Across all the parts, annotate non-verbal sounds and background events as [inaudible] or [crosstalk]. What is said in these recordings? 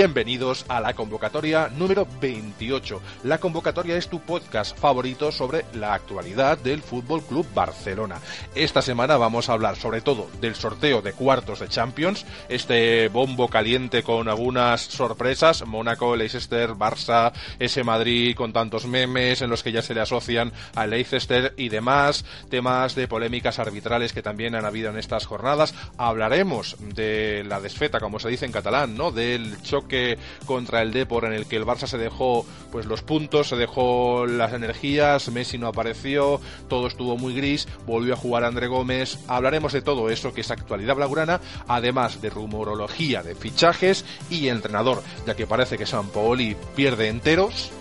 Bienvenidos a la convocatoria número 28. La convocatoria es tu podcast favorito sobre la actualidad del Fútbol Club Barcelona. Esta semana vamos a hablar sobre todo del sorteo de cuartos de Champions, este bombo caliente con algunas sorpresas, Mónaco, Leicester, Barça, ese Madrid con tantos memes en los que ya se le asocian a Leicester y demás, temas de polémicas arbitrales que también han habido en estas jornadas. Hablaremos de la desfeta, como se dice en catalán, ¿no? Del choque que contra el Depor en el que el Barça se dejó pues los puntos, se dejó las energías, Messi no apareció, todo estuvo muy gris, volvió a jugar André Gómez. Hablaremos de todo eso que es actualidad blaugrana, además de rumorología de fichajes y entrenador, ya que parece que San Paoli pierde enteros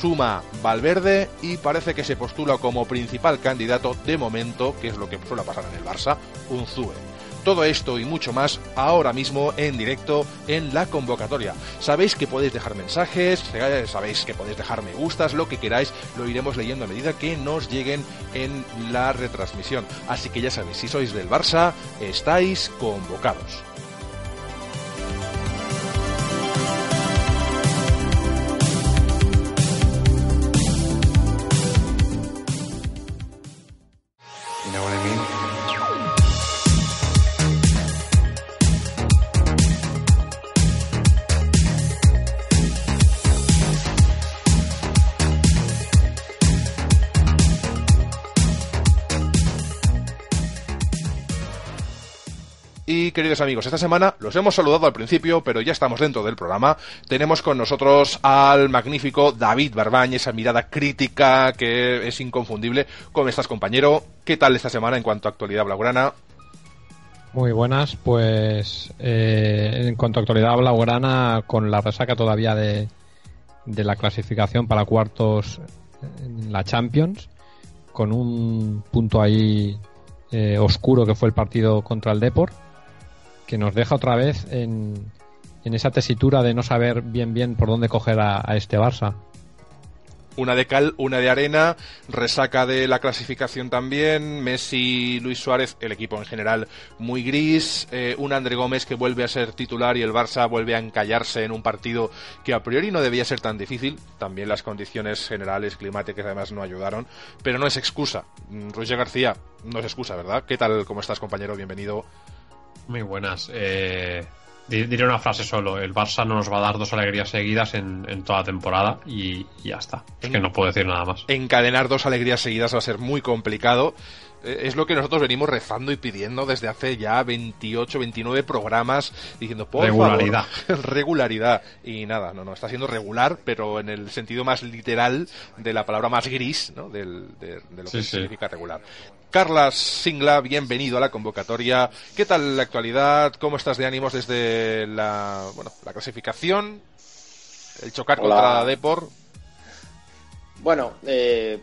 suma Valverde y parece que se postula como principal candidato de momento, que es lo que suele pasar en el Barça, un Zue. Todo esto y mucho más ahora mismo en directo en la convocatoria. Sabéis que podéis dejar mensajes, sabéis que podéis dejar me gustas, lo que queráis, lo iremos leyendo a medida que nos lleguen en la retransmisión. Así que ya sabéis, si sois del Barça, estáis convocados. Queridos amigos, esta semana los hemos saludado al principio, pero ya estamos dentro del programa. Tenemos con nosotros al magnífico David Barbañ, esa mirada crítica que es inconfundible. ¿Cómo estás, compañero? ¿Qué tal esta semana en cuanto a actualidad blaugrana? Muy buenas, pues eh, en cuanto a actualidad blaugrana, con la resaca todavía de, de la clasificación para cuartos en la Champions, con un punto ahí eh, oscuro que fue el partido contra el Deport que nos deja otra vez en, en esa tesitura de no saber bien bien por dónde coger a, este Barça. Una de cal, una de arena, resaca de la clasificación también, Messi, Luis Suárez, el equipo en general muy gris, eh, un André Gómez que vuelve a ser titular y el Barça vuelve a encallarse en un partido que a priori no debía ser tan difícil, también las condiciones generales climáticas además no ayudaron, pero no es excusa. Mm, Roger García, no es excusa, ¿verdad? ¿Qué tal? ¿Cómo estás compañero? Bienvenido muy buenas. Eh, diré una frase solo. El Barça no nos va a dar dos alegrías seguidas en, toda la temporada y, ya está. Es que no puedo decir nada más. Encadenar dos alegrías seguidas va a ser muy complicado. Eh, es lo que nosotros venimos rezando y pidiendo desde hace ya 28, 29 programas diciendo por regularidad. [laughs] regularidad. Y nada, no, no, está siendo regular, pero en el sentido más literal de la palabra más gris, ¿no? de, lo que significa regular. Carlas Singla, bienvenido a la convocatoria. ¿Qué tal la actualidad? ¿Cómo estás de ánimos desde la, bueno, la clasificación? El chocar contra Depor. Bueno, eh,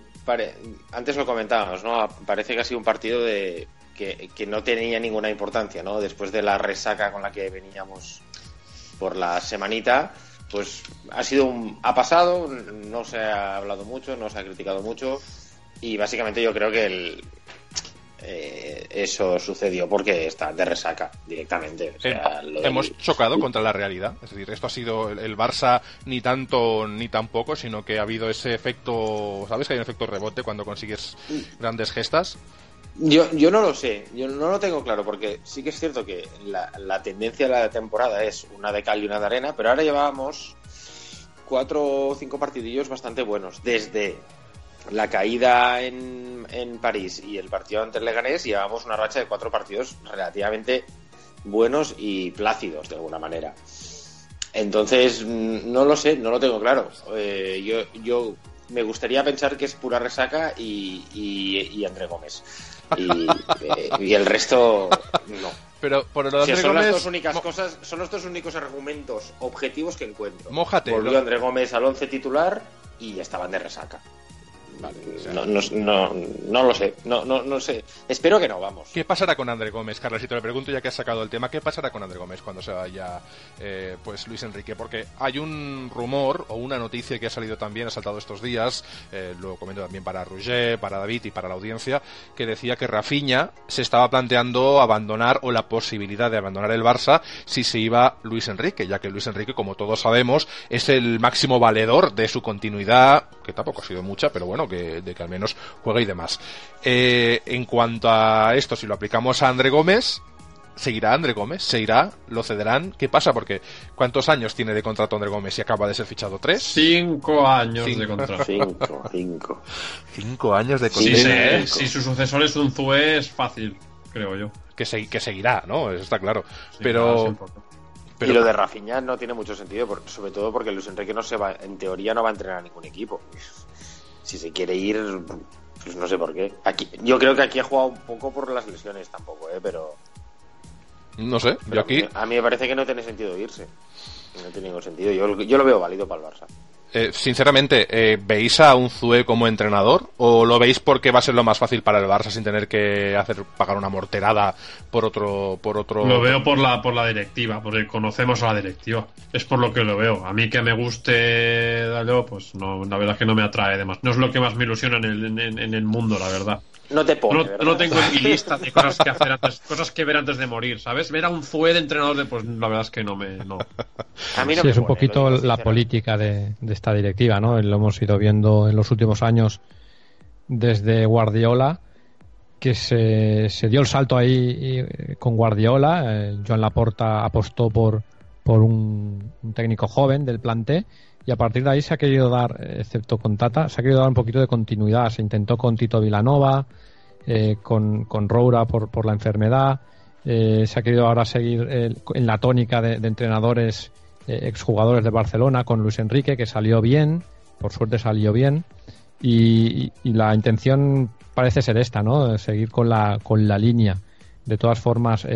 antes lo comentábamos, ¿no? Parece que ha sido un partido de que, no tenía ninguna importancia, ¿no? Después de la resaca con la que veníamos por la semanita, pues ha sido un, ha pasado, no se ha hablado mucho, no se ha criticado mucho y básicamente yo creo que el, eh, eso sucedió porque está de resaca directamente. Eh, hemos chocado contra la realidad. Es decir, esto ha sido el, Barça ni tanto ni tampoco, sino que ha habido ese efecto, ¿sabes? Que hay un efecto rebote cuando consigues grandes gestas. Yo, yo no lo sé, yo no lo tengo claro, porque sí que es cierto que la, la tendencia de la temporada es una de cal y una de arena, pero ahora llevábamos cuatro o cinco partidillos bastante buenos. Desde la caída en, en París y el partido ante el Leganés, llevamos una racha de cuatro partidos relativamente buenos y plácidos de alguna manera. Entonces, mm, no lo sé, no lo tengo claro. Eh, yo, yo me gustaría pensar que es pura resaca y, y, André Gómez. Eh, y, el resto, no. Pero por lo son las dos únicas cosas, son los dos únicos argumentos objetivos que encuentro. Mójate. Volvió André Gómez al once titular y estaban de resaca no, no, no, lo sé, no, no, no sé. Espero que no, vamos. ¿Qué pasará con André Gómez, Carlos? Si te lo pregunto ya que has sacado el tema, ¿qué pasará con André Gómez cuando se vaya eh, pues Luis Enrique? Porque hay un rumor o una noticia que ha salido también, ha saltado estos días, eh, lo comento también para Roger, para David y para la audiencia, que decía que Rafinha se estaba planteando abandonar o la posibilidad de abandonar el Barça si se iba Luis Enrique, ya que Luis Enrique, como todos sabemos, es el máximo valedor de su continuidad, que tampoco ha sido mucha, pero bueno, que, de que al menos juega y demás. Eh, en cuanto a esto, si lo aplicamos a André Gómez, ¿Seguirá André Gómez? ¿Se irá? ¿Lo cederán? ¿Qué pasa? Porque ¿cuántos años tiene de contrato André Gómez y acaba de ser fichado? ¿Tres? Cinco años de contrato. Cinco, cinco. Cinco años de contrato. si su sucesor es un Zue es fácil, creo yo. Que, que seguirá, ¿no? Eso está claro. pero... Y lo de Rafinha no tiene mucho sentido, sobre todo porque Luis Enrique no se va, en teoría no va a entrenar a ningún equipo. Si se quiere ir, pues no sé por qué. Aquí, yo creo que aquí ha jugado un poco por las lesiones tampoco, ¿eh? pero no sé, yo aquí. A mí me parece que no tiene sentido irse. No tiene ningún sentido. Yo, yo lo veo válido para el Barça. Eh, sinceramente, eh, ¿veis a un Zue como entrenador? ¿O lo veis porque va a ser lo más fácil para el Barça sin tener que hacer pagar una morterada por otro. por otro Lo veo por la, por la directiva, porque conocemos a la directiva. Es por lo que lo veo. A mí que me guste pues no, la verdad es que no me atrae demás. No es lo que más me ilusiona en el, en el mundo, la verdad. No te pone, no, tengo en mi lista de cosas que hacer antes, [laughs] cosas que ver antes de morir, ¿sabes? Ver a un Zue de entrenador de, pues la verdad es que no me. No. A mí no sí, es un poquito la política de, esta directiva, ¿no? Lo hemos ido viendo en los últimos años desde Guardiola, que se, se dio el salto ahí con Guardiola. Eh, Joan Laporta apostó por, por un, técnico joven del planté y a partir de ahí se ha querido dar, excepto con Tata, se ha querido dar un poquito de continuidad. Se intentó con Tito Vilanova, eh, con, con Roura por, por la enfermedad. Eh, se ha querido ahora seguir eh, en la tónica de, entrenadores exjugadores de Barcelona con Luis Enrique, que salió bien, por suerte salió bien. Y, la intención parece ser esta, ¿no? Seguir con la, con la línea. De todas formas,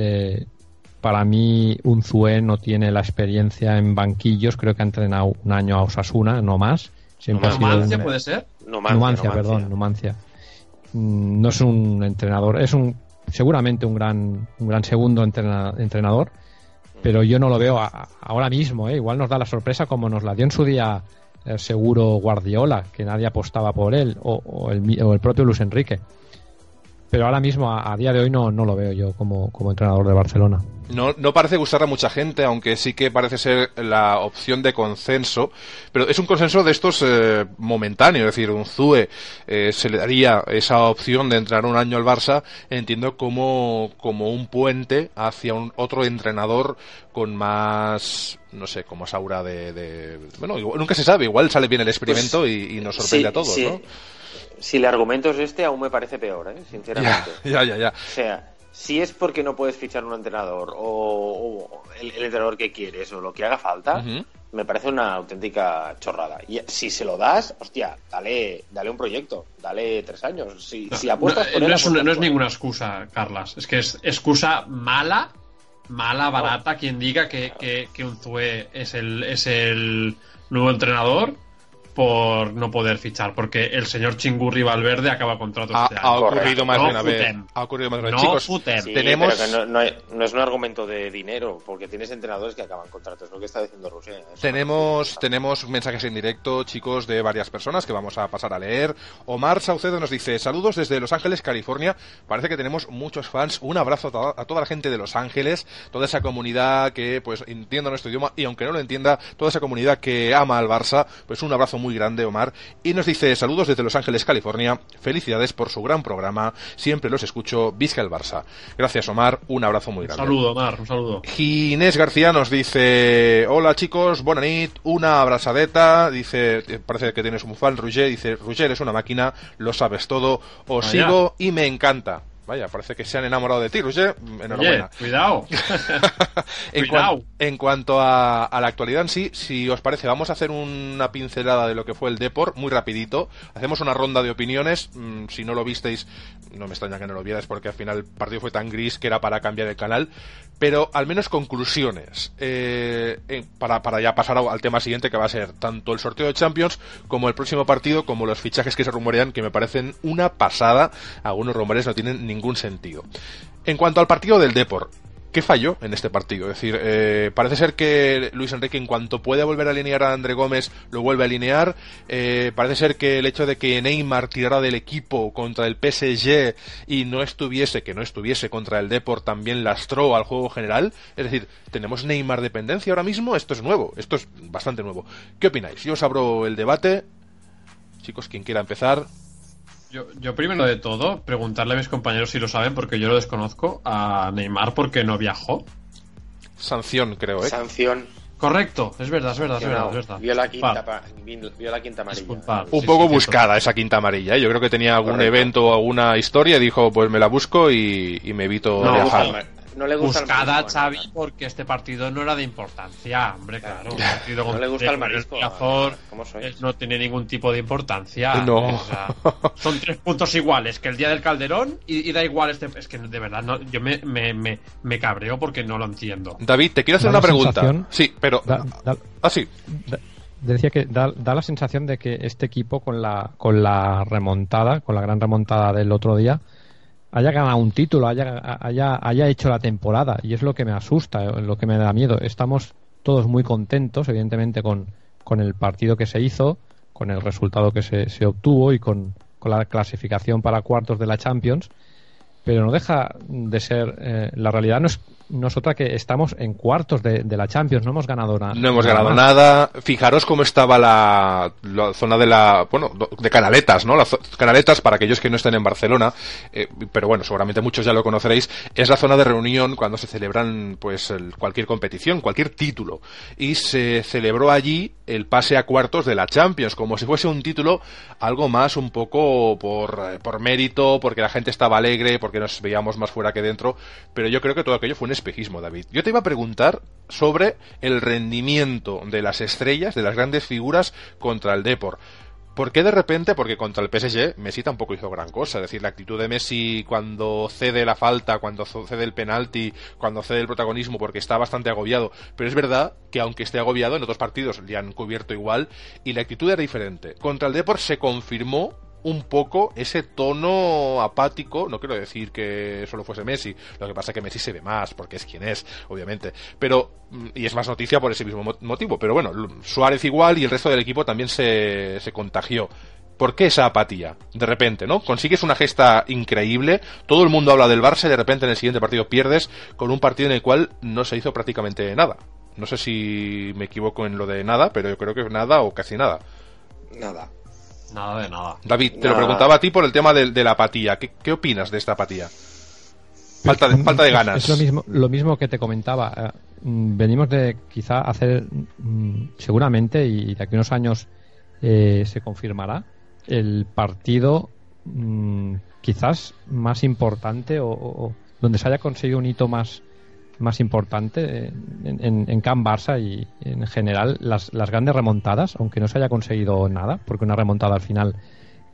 para mí, un Zue no tiene la experiencia en banquillos. Creo que ha entrenado un año a Osasuna, no más. ¿Numancia puede ser? Numancia, perdón, Numancia. Mm, no es un entrenador, es un seguramente un gran, un gran segundo entrenador, pero yo no lo veo ahora mismo. ¿eh? Igual nos da la sorpresa como nos la dio en su día el seguro Guardiola, que nadie apostaba por él, o, el, o el propio Luis Enrique pero ahora mismo, a, día de hoy, no, no lo veo yo como, como entrenador de Barcelona. No, no parece gustar a mucha gente, aunque sí que parece ser la opción de consenso, pero es un consenso de estos eh, momentáneos, es decir, un Zue eh, se le daría esa opción de entrar un año al Barça, entiendo como, como un puente hacia un otro entrenador con más no sé, como esa aura de, bueno, nunca se sabe, igual sale bien el experimento pues y, nos sorprende a todos, ¿no? si el argumento es este, aún me parece peor, ¿eh? sinceramente. Ya, ya, ya, O sea, si es porque no puedes fichar un entrenador o, el, entrenador que quieres o lo que haga falta, me parece una auténtica chorrada. Y si se lo das, hostia, dale, dale un proyecto, dale tres años. Si, si apuestas por no, él, es, no es ninguna excusa, Carlas. Es que es excusa mala, mala, barata, quien diga que, que, que un Zue es el, es el nuevo entrenador por no poder fichar, porque el señor Chingurri Valverde acaba contrato este año. Ha ocurrido más de una vez. Ha ocurrido más de una vez. Chicos, tenemos... no, es un argumento de dinero, porque tienes entrenadores que acaban contratos, lo que está diciendo Rusia. Tenemos, tenemos mensajes en directo, chicos, de varias personas que vamos a pasar a leer. Omar Saucedo nos dice, saludos desde Los Ángeles, California. Parece que tenemos muchos fans. Un abrazo a toda, la gente de Los Ángeles, toda esa comunidad que pues entienda nuestro idioma y aunque no lo entienda, toda esa comunidad que ama al Barça, pues un abrazo muy muy grande, Omar, y nos dice saludos desde Los Ángeles, California. Felicidades por su gran programa. Siempre los escucho. Vizca el Barça. Gracias, Omar. Un abrazo muy grande. Un saludo, Omar. Un saludo. Ginés García nos dice: Hola chicos, bonanit, una abrazadeta. Dice: Parece que tienes un fan, Roger. Dice: Roger es una máquina, lo sabes todo. Os sigo y me encanta. Vaya, parece que se han enamorado de ti, Roger. Enhorabuena. cuidado. [laughs] [laughs] en, cuidado. en, cuanto a, la actualidad en sí, si os parece, vamos a hacer una pincelada de lo que fue el Deport, muy rapidito. Hacemos una ronda de opiniones. Mm, si no lo visteis, no me extraña que no lo vierais porque al final el partido fue tan gris que era para cambiar el canal. pero al menos conclusiones eh, para, para, ya pasar al tema siguiente que va a ser tanto el sorteo de Champions como el próximo partido como los fichajes que se rumorean que me parecen una pasada algunos rumores no tienen ningún sentido en cuanto al partido del Deport ¿Qué falló en este partido? Es decir, eh, parece ser que Luis Enrique, en cuanto puede volver a alinear a André Gómez, lo vuelve a alinear. Eh, parece ser que el hecho de que Neymar tirara del equipo contra el PSG y no estuviese, que no estuviese contra el Deport, también lastró al juego general. Es decir, ¿tenemos Neymar dependencia ahora mismo? Esto es nuevo, esto es bastante nuevo. ¿Qué opináis? Yo os abro el debate. Chicos, quien quiera empezar. Yo, primero de todo, preguntarle a mis compañeros si lo saben, porque yo lo desconozco, a Neymar porque no viajó. Sanción, creo, ¿eh? Sanción. Correcto, es verdad, es verdad, es verdad, es verdad. Vio la quinta, vio la quinta amarilla. Un poco buscada esa quinta amarilla. ¿eh? Yo creo que tenía algún evento o alguna historia, dijo, pues me la busco y, me evito viajar no le gusta Buscada el Xavi porque este partido no era de importancia, hombre, claro. no le gusta el marisco. no tiene ningún tipo de importancia. No. son tres puntos iguales que el día del Calderón y, da igual este. Es que de verdad, no, yo me, me, me, cabreo porque no lo entiendo. David, te quiero hacer una pregunta. Sí, pero. ah, sí. decía que da, da, la sensación de que este equipo con la, con la remontada, con la gran remontada del otro día, haya ganado un título, haya, haya, haya hecho la temporada. Y es lo que me asusta, lo que me da miedo. Estamos todos muy contentos, evidentemente, con, con el partido que se hizo, con el resultado que se, se obtuvo y con, con la clasificación para cuartos de la Champions pero no deja de ser eh, la realidad no es, no otra que estamos en cuartos de, la Champions no hemos ganado nada no hemos ganado nada. Fijaros cómo estaba la, zona de la bueno de canaletas no las canaletas para aquellos que no estén en Barcelona eh, pero bueno seguramente muchos ya lo conoceréis es la zona de reunión cuando se celebran pues cualquier competición cualquier título. Y se celebró allí el pase a cuartos de la Champions como si fuese un título algo más un poco por, eh, por mérito porque la gente estaba alegre porque que nos veíamos más fuera que dentro, pero yo creo que todo aquello fue un espejismo, David. Yo te iba a preguntar sobre el rendimiento de las estrellas, de las grandes figuras contra el Depor. ¿Por qué de repente? Porque contra el PSG Messi tampoco hizo gran cosa. Es decir, la actitud de Messi cuando cede la falta, cuando cede el penalti, cuando cede el protagonismo, porque está bastante agobiado. Pero es verdad que aunque esté agobiado, en otros partidos le han cubierto igual y la actitud era diferente. Contra el Depor se confirmó un poco ese tono apático, no quiero decir que solo fuese Messi, lo que pasa es que Messi se ve más, porque es quien es, obviamente, pero, mm, y es más noticia por ese mismo motivo, pero bueno, Suárez igual y el resto del equipo también se, se contagió. ¿Por qué esa apatía? De repente, ¿no? Consigues una gesta increíble, todo el mundo habla del Barça y de repente en el siguiente partido pierdes con un partido en el cual no se hizo prácticamente nada. No sé si me equivoco en lo de nada, pero yo creo que nada o casi nada. Nada. Nada de nada. David, te lo preguntaba a ti por el tema de, la apatía. ¿Qué, opinas de esta apatía? Falta de, falta de ganas. Es, lo, mismo, lo mismo que te comentaba. Eh, mm, venimos de quizá hacer, mm, seguramente, y de aquí a unos años eh, se confirmará, el partido mm, quizás más importante o, donde se haya conseguido un hito más, más importante en, en, Barça y en general las, las, grandes remontadas, aunque no se haya conseguido nada, porque una remontada al final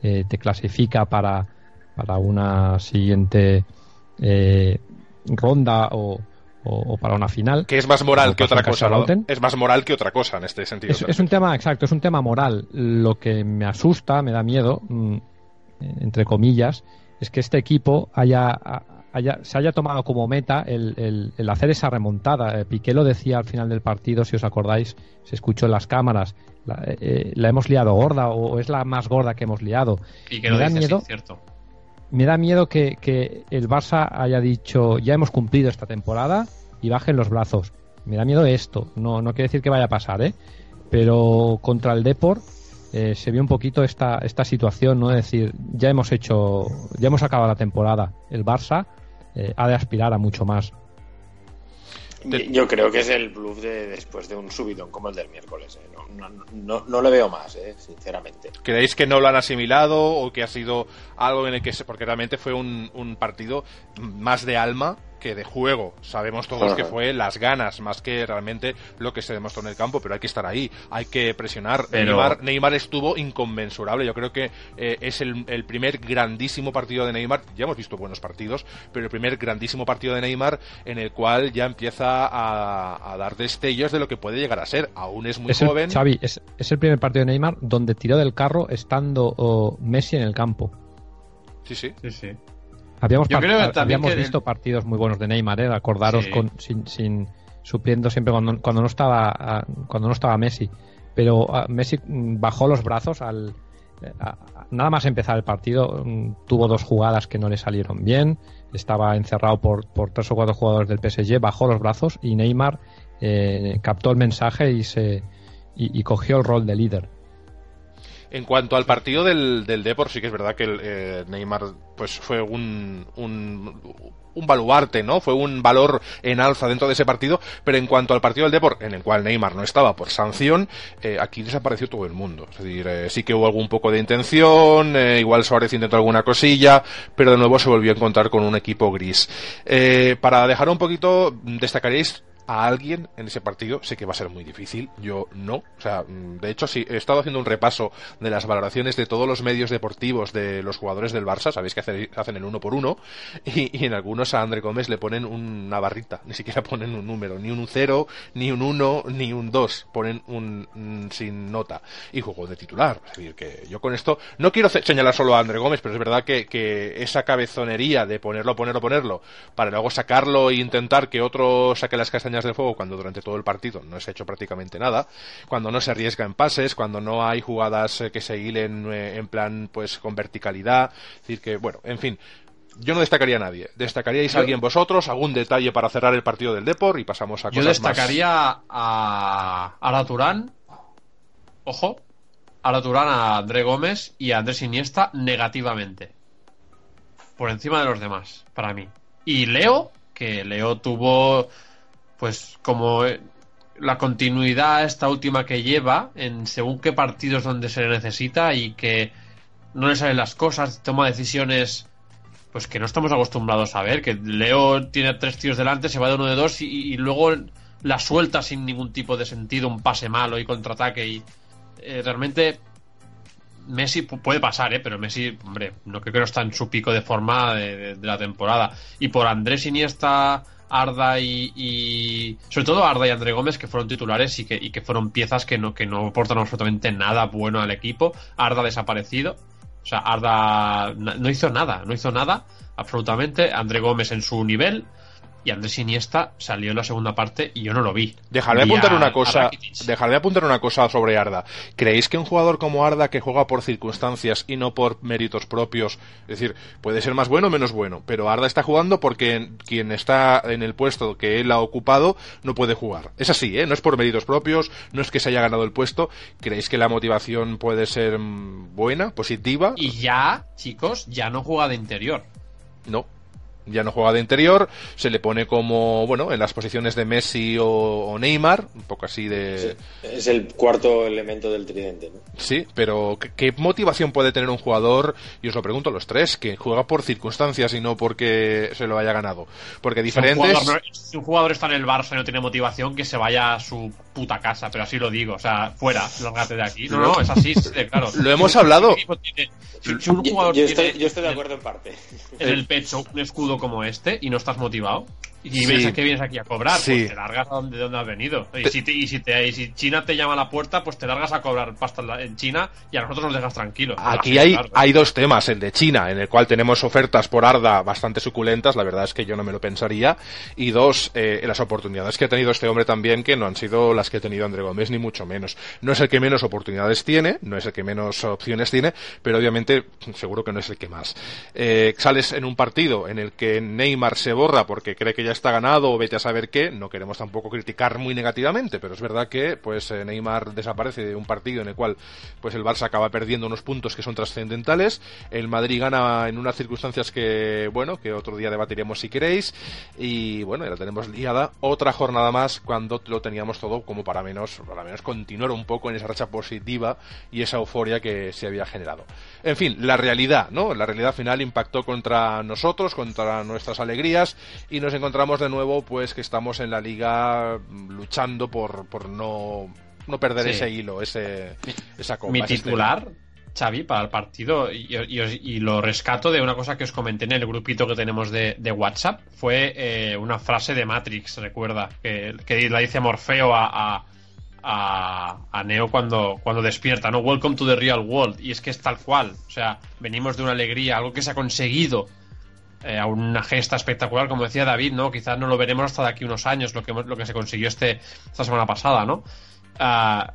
eh, te clasifica para, para una siguiente eh, ronda o, o, para una final. Que es más moral que otra cosa, Es más moral que otra cosa en este sentido. Es, un tema, exacto, es un tema moral. Lo que me asusta, me da miedo, mm, entre comillas, es que este equipo haya se haya tomado como meta el, hacer esa remontada. Eh, Piqué lo decía al final del partido, si os acordáis, se escuchó en las cámaras. La, eh, eh, hemos liado gorda o, es la más gorda que hemos liado. Y que me da miedo. cierto. Me da miedo que, que, el Barça haya dicho ya hemos cumplido esta temporada y bajen los brazos. Me da miedo esto. No, no quiere decir que vaya a pasar, ¿eh? Pero contra el Deport se vio un poquito esta, esta situación, ¿no? Es decir, ya hemos hecho, ya hemos acabado la temporada. El Barça eh, ha de aspirar a mucho más. Yo creo que es el bluff de después de un subidón como el del miércoles. ¿eh? No, no, no, le veo más, ¿eh? sinceramente. ¿Creéis que no lo han asimilado o que ha sido algo en el que... Se, porque realmente fue un, un partido más de alma que de juego sabemos todos que fue las ganas más que realmente lo que se demostró en el campo, pero hay que estar ahí, hay que presionar. Neymar, Neymar, estuvo inconmensurable, yo creo que eh, es el, primer grandísimo partido de Neymar, ya hemos visto buenos partidos, pero el primer grandísimo partido de Neymar en el cual ya empieza a, dar destellos de lo que puede llegar a ser, aún es muy joven. Xavi, es, es, el primer partido de Neymar donde tiró del carro estando Messi en el campo. Sí, sí. sí, sí. Habíamos, habíamos visto partidos muy buenos de Neymar, ¿eh? acordaros con, sin, sin supliendo siempre cuando, cuando no estaba cuando no estaba Messi. Pero ah, Messi mm, bajó los brazos al nada más empezar el partido mm, tuvo dos jugadas que no le salieron bien, estaba encerrado por, por tres o cuatro jugadores del PSG, bajó los brazos y Neymar eh, captó el mensaje y se y cogió el rol de líder. En cuanto al partido del, del Depor, sí que es verdad que el, eh, Neymar pues fue un, un, un, baluarte, ¿no? Fue un valor en alza dentro de ese partido, pero en cuanto al partido del Depor, en el cual Neymar no estaba por sanción, eh, aquí desapareció todo el mundo. Es decir, eh, sí que hubo algún poco de intención, igual Suárez intentó alguna cosilla, pero de nuevo se volvió a encontrar con un equipo gris. para dejar un poquito, destacaréis a alguien en ese partido, sé que va a ser muy difícil, yo no. O sea, mm, de hecho, sí, he estado haciendo un repaso de las valoraciones de todos los medios deportivos de los jugadores del Barça, sabéis que hacen el uno por uno, [laughs] y, en algunos a André Gómez le ponen una barrita, ni siquiera [laughs] ponen un número, ni un 0, ni un 1, ni un 2, ponen un, sin nota, y jugó de titular. Es decir, que yo con esto no quiero señalar solo a André Gómez, pero es verdad que, que esa cabezonería de ponerlo, ponerlo, ponerlo, para luego sacarlo e intentar que otro saque las castañas de fuego cuando durante todo el partido no se ha hecho prácticamente nada, cuando no se arriesga en pases, cuando no hay jugadas eh, que se hilen eh, en plan pues con verticalidad, es decir que bueno, en fin, yo no destacaría a nadie. ¿Destacaríais a alguien vosotros? ¿Algún detalle para cerrar el partido del Depor? Y pasamos a cosas Yo destacaría a Ara Turán, ojo, a Turán, a André Gómez y a Andrés Iniesta negativamente. Por encima de los demás, para mí. Y Leo, que Leo tuvo pues como eh, la continuidad esta última que lleva en según qué partidos donde se le necesita y que no le salen las cosas, toma decisiones pues que no estamos acostumbrados a ver, que Leo tiene tres tíos delante, se va de uno de dos y, luego la suelta sin ningún tipo de sentido, un pase malo y contraataque y eh, realmente Messi puede pasar, ¿eh? pero Messi, hombre, no creo que no está en su pico de forma de, de la temporada. Y por Andrés Iniesta Arda y, sobre todo Arda y André Gómez que fueron titulares y que, y que fueron piezas que no, que no aportan absolutamente nada bueno al equipo. Arda desaparecido. O sea, Arda no hizo nada, no hizo nada absolutamente. André Gómez en su nivel y Andrés Iniesta salió en la segunda parte y yo no lo vi. Dejarme apuntar una cosa, dejarme apuntar una cosa sobre Arda. ¿Creéis que un jugador como Arda que juega por circunstancias y no por méritos propios, es decir, puede ser más bueno o menos bueno, pero Arda está jugando porque quien está en el puesto que él ha ocupado no puede jugar. Es así, ¿eh? No es por méritos propios, no es que se haya ganado el puesto. ¿Creéis que la motivación puede ser mm, buena, positiva? Y ya, chicos, ya no juega de interior. No ya no juega de interior, se le pone como, bueno, en las posiciones de Messi o, Neymar, un poco así de... es el cuarto elemento del tridente, ¿no? Sí, pero ¿qué, motivación puede tener un jugador, y os lo pregunto a los tres, que juega por circunstancias y no porque se lo haya ganado? Porque diferentes... Si un jugador, está en el Barça y no tiene motivación, que se vaya a su puta casa, pero así lo digo, o sea, fuera, lárgate de aquí. No, no, es así, claro. Lo hemos hablado. yo, estoy, yo estoy de acuerdo en parte. En el pecho, un escudo como este y no estás motivado y ves a qué vienes aquí a cobrar, pues te largas a donde, donde has venido. Y si, y, si te, y si China te llama a la puerta, pues te largas a cobrar pasta en China y a nosotros nos dejas tranquilos. Aquí hay, hay dos temas, el de China, en el cual tenemos ofertas por Arda bastante suculentas, la verdad es que yo no me lo pensaría, y dos, eh, las oportunidades que ha tenido este hombre también, que no han sido las que ha tenido André Gómez, ni mucho menos. No es el que menos oportunidades tiene, no es el que menos opciones tiene, pero obviamente seguro que no es el que más. Eh, sales en un partido en el que Neymar se borra porque cree que ya está ganado o vete a saber qué, no queremos tampoco criticar muy negativamente, pero es verdad que pues eh, Neymar desaparece de un partido en el cual pues el Barça acaba perdiendo unos puntos que son trascendentales, el Madrid gana en unas circunstancias que, bueno, que otro día debatiremos si queréis, y bueno, ya la tenemos liada, otra jornada más cuando lo teníamos todo como para menos, para menos continuar un poco en esa racha positiva y esa euforia que se había generado. En fin, la realidad, ¿no? La realidad final impactó contra nosotros, contra nuestras alegrías, y nos encontramos de nuevo, pues, que estamos en la liga luchando por, por no, no perder ese hilo, ese, esa copa. Mi titular, Xavi, para el partido, y, lo rescato de una cosa que os comenté en el grupito que tenemos de, WhatsApp, fue eh, una frase de Matrix, recuerda, que, que la dice Morfeo a, a, Neo cuando, cuando despierta, ¿no? Welcome to the real world. Y es que es tal cual. O sea, venimos de una alegría, algo que se ha conseguido eh, a una gesta espectacular, como decía David, ¿no? Quizás no lo veremos hasta de aquí unos años, lo que, lo que se consiguió este, esta semana pasada, ¿no? Ah,